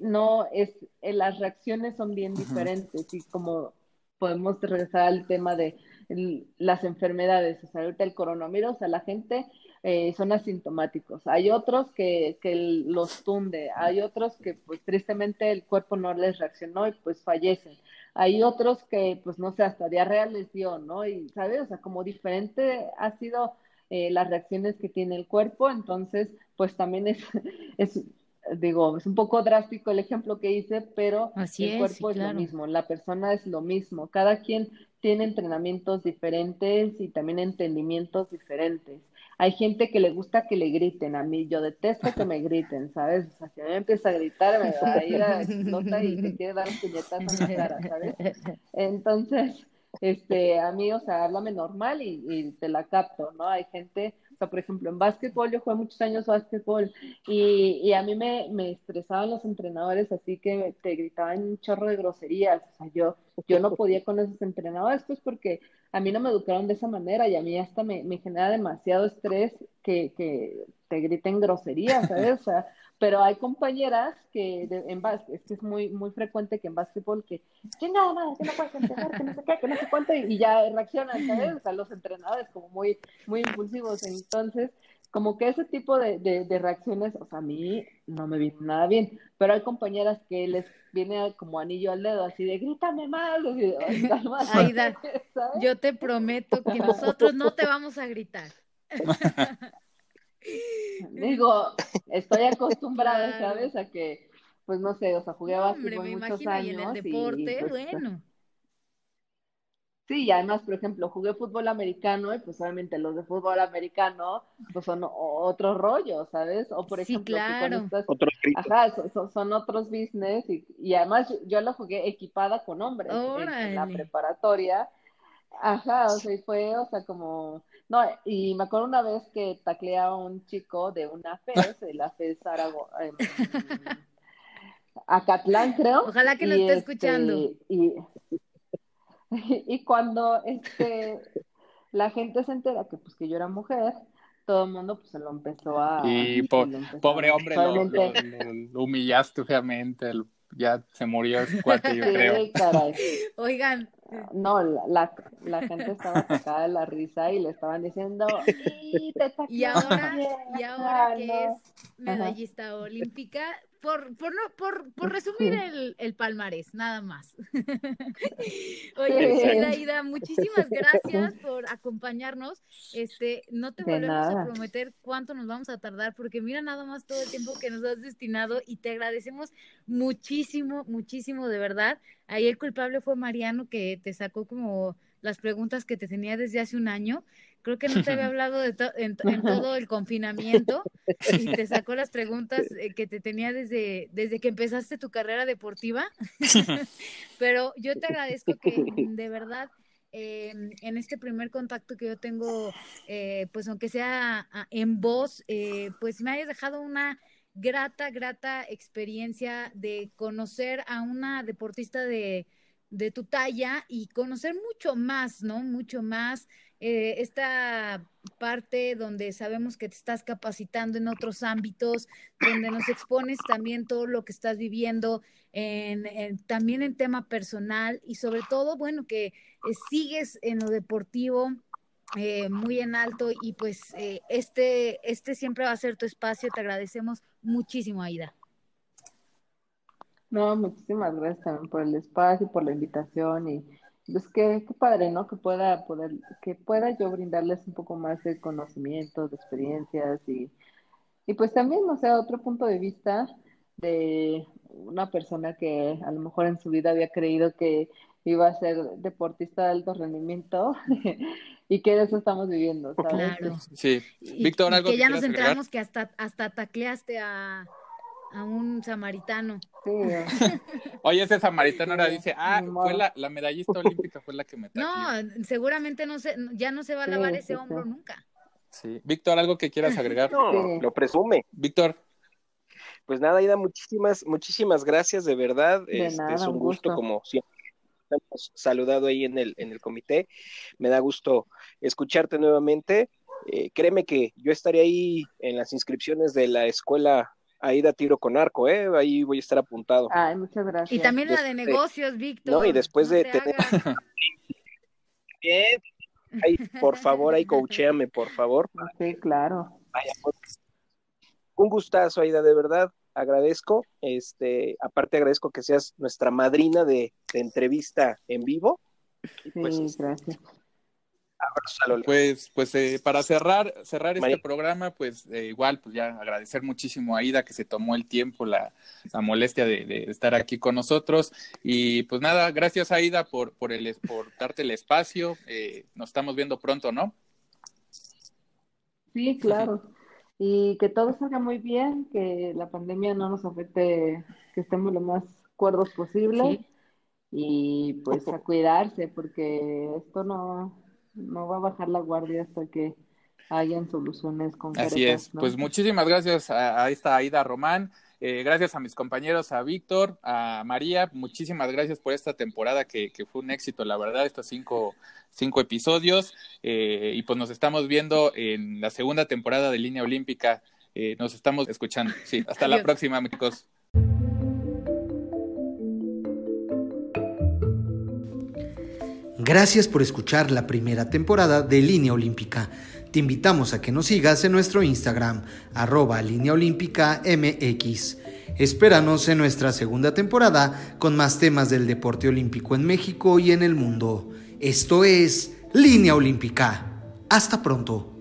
no es, las reacciones son bien diferentes y como podemos regresar al tema de las enfermedades, o sea, ahorita el coronavirus a la gente eh, son asintomáticos. Hay otros que, que, los tunde, hay otros que pues tristemente el cuerpo no les reaccionó y pues fallecen. Hay otros que pues no sé, hasta diarrea les dio, ¿no? Y, ¿sabes? O sea, como diferente ha sido eh, las reacciones que tiene el cuerpo, entonces pues también es, [laughs] es digo, es un poco drástico el ejemplo que hice, pero el cuerpo es lo mismo, la persona es lo mismo, cada quien tiene entrenamientos diferentes y también entendimientos diferentes. Hay gente que le gusta que le griten, a mí yo detesto que me griten, ¿sabes? O sea, si a mí me empieza a gritar, me va a ir a y te quiere dar un puñetazo en la cara, ¿sabes? Entonces, este, a mí, o sea, háblame normal y, y te la capto, ¿no? Hay gente, sea, por ejemplo, en básquetbol, yo jugué muchos años básquetbol y, y a mí me, me estresaban los entrenadores así que te gritaban un chorro de groserías, o sea, yo, yo no podía con esos entrenadores, pues porque a mí no me educaron de esa manera y a mí hasta me, me genera demasiado estrés que, que te griten groserías, ¿sabes? O sea, pero hay compañeras que en básquet, es que es muy, muy frecuente que en básquetbol que, chingada madre, que no puedes empezar, que no sé qué, que no sé cuánto, y, ya reaccionan, ¿sabes? O sea, los entrenadores como muy, muy impulsivos. Entonces, como que ese tipo de, de, reacciones, o sea, a mí no me viene nada bien, pero hay compañeras que les viene como anillo al dedo, así de grítame más, Aida, [laughs] [laughs] yo te prometo que nosotros no te vamos a gritar. [laughs] [laughs] Digo, estoy acostumbrada, ¿sabes? A que, pues no sé, o sea, jugué básquetbol muchos años. Y en el deporte, pues, bueno. Sí, y además, por ejemplo, jugué fútbol americano y pues obviamente los de fútbol americano pues son otros rollos, ¿sabes? O por ejemplo, claro. ajá, son, otros business y, y, además yo lo jugué equipada con hombres en, la preparatoria. Ajá, o sea, y fue, o sea, como, no, y me acuerdo una vez que tacleé a un chico de una FES, [laughs] de la FES Arago, em, Acatlán, creo. Ojalá que lo esté escuchando. Este, y, [laughs] y cuando este, la gente se entera que pues que yo era mujer, todo el mundo pues se lo empezó a... Y pobre hombre, lo, humillaste feamente, ya se murió ese cuate, yo [laughs] creo. Oigan. No, la, la, gente estaba sacada de la risa y le estaban diciendo, y ahora, y ahora que es medallista olímpica, por, por, no, por, por resumir el, el palmarés, nada más. [laughs] Oye, Aida, muchísimas gracias por acompañarnos. Este, no te volvemos a prometer cuánto nos vamos a tardar, porque mira nada más todo el tiempo que nos has destinado y te agradecemos muchísimo, muchísimo, de verdad. Ahí el culpable fue Mariano, que te sacó como las preguntas que te tenía desde hace un año. Creo que no te había [laughs] hablado de [laughs] en, todo el confinamiento y te sacó las preguntas [laughs] eh, que te tenía desde, desde que empezaste tu carrera deportiva. Pero yo te agradezco que de verdad em, en este primer contacto que yo tengo, eh, pues aunque sea en voz, eh, pues me hayas dejado una grata, grata experiencia de conocer a una deportista de, de tu talla y conocer mucho más, ¿no? Mucho más eh, esta parte donde sabemos que te estás capacitando en otros ámbitos, donde nos expones también todo lo que estás viviendo, en, también en tema personal y sobre todo, bueno, que eh, sigues en lo deportivo. Eh, muy en alto y pues este, este siempre va a ser tu espacio. Te agradecemos muchísimo, Aida. No, muchísimas gracias también por el espacio, por la invitación y pues qué, qué padre, ¿no? Que pueda poder, que pueda yo brindarles un poco más de conocimiento, de experiencias y, y pues también, o sea, otro punto de vista de una persona que a lo mejor en su vida había creído que iba a ser deportista de alto rendimiento [laughs] y que de eso estamos viviendo, ¿sabes? Claro. Sí. Víctor, algo que ya nos enteramos que hasta, hasta tacleaste a, a un samaritano. Sí. [laughs] Oye, ese samaritano ahora dice, ah, fue la, la, medallista olímpica fue la que me No, seguramente no se, ya no se va a lavar ese hombro nunca. Sí. Víctor, ¿algo que quieras [laughs] agregar? No, lo presume. Víctor. Pues nada, Ida, muchísimas, muchísimas gracias, de verdad. este, es un gusto, como siempre hemos saludado ahí en el, en el comité. Me da gusto escucharte nuevamente. Eh, créeme que yo estaré ahí en las inscripciones de la escuela ahí da tiro con arco, ¿eh? Ahí voy a estar apuntado. Ay, muchas gracias. Y también la de negocios, Víctor. No, y después de tener... Bien, [laughs] ay, por favor, ahí coachéame, por favor. Sí, claro. Un gustazo, Aida, de verdad, agradezco. Este, aparte agradezco que seas nuestra madrina de, entrevista en vivo. Pues, sí, gracias. Pues, pues eh, para cerrar, cerrar este programa, pues eh, igual, pues ya agradecer muchísimo a Ida que se tomó el tiempo, la, la molestia de, estar aquí con nosotros. Y pues nada, gracias a Ida por, por, el, por darte el espacio. Eh, nos estamos viendo pronto, ¿no? Sí, claro. Y que todo salga muy bien, que la pandemia no nos afecte, que estemos lo más cuerdos posible. Y pues a cuidarse, porque esto no, no va a bajar la guardia hasta que hayan soluciones concretas. Así es, pues muchísimas gracias a, esta Aida Román. Eh, gracias a mis compañeros, a Víctor, a María, muchísimas gracias por esta temporada que, que fue un éxito, la verdad, estos cinco, cinco episodios. Eh, y pues nos estamos viendo en la segunda temporada de Línea Olímpica eh, nos estamos escuchando. Sí, hasta la próxima, amigos. Gracias por escuchar la primera temporada de Línea Olímpica. Te invitamos a que nos sigas en nuestro Instagram, arroba Línea Olímpica MX. Espéranos en nuestra segunda temporada con más temas del deporte olímpico en México y en el mundo. Esto es Línea Olímpica. Hasta pronto.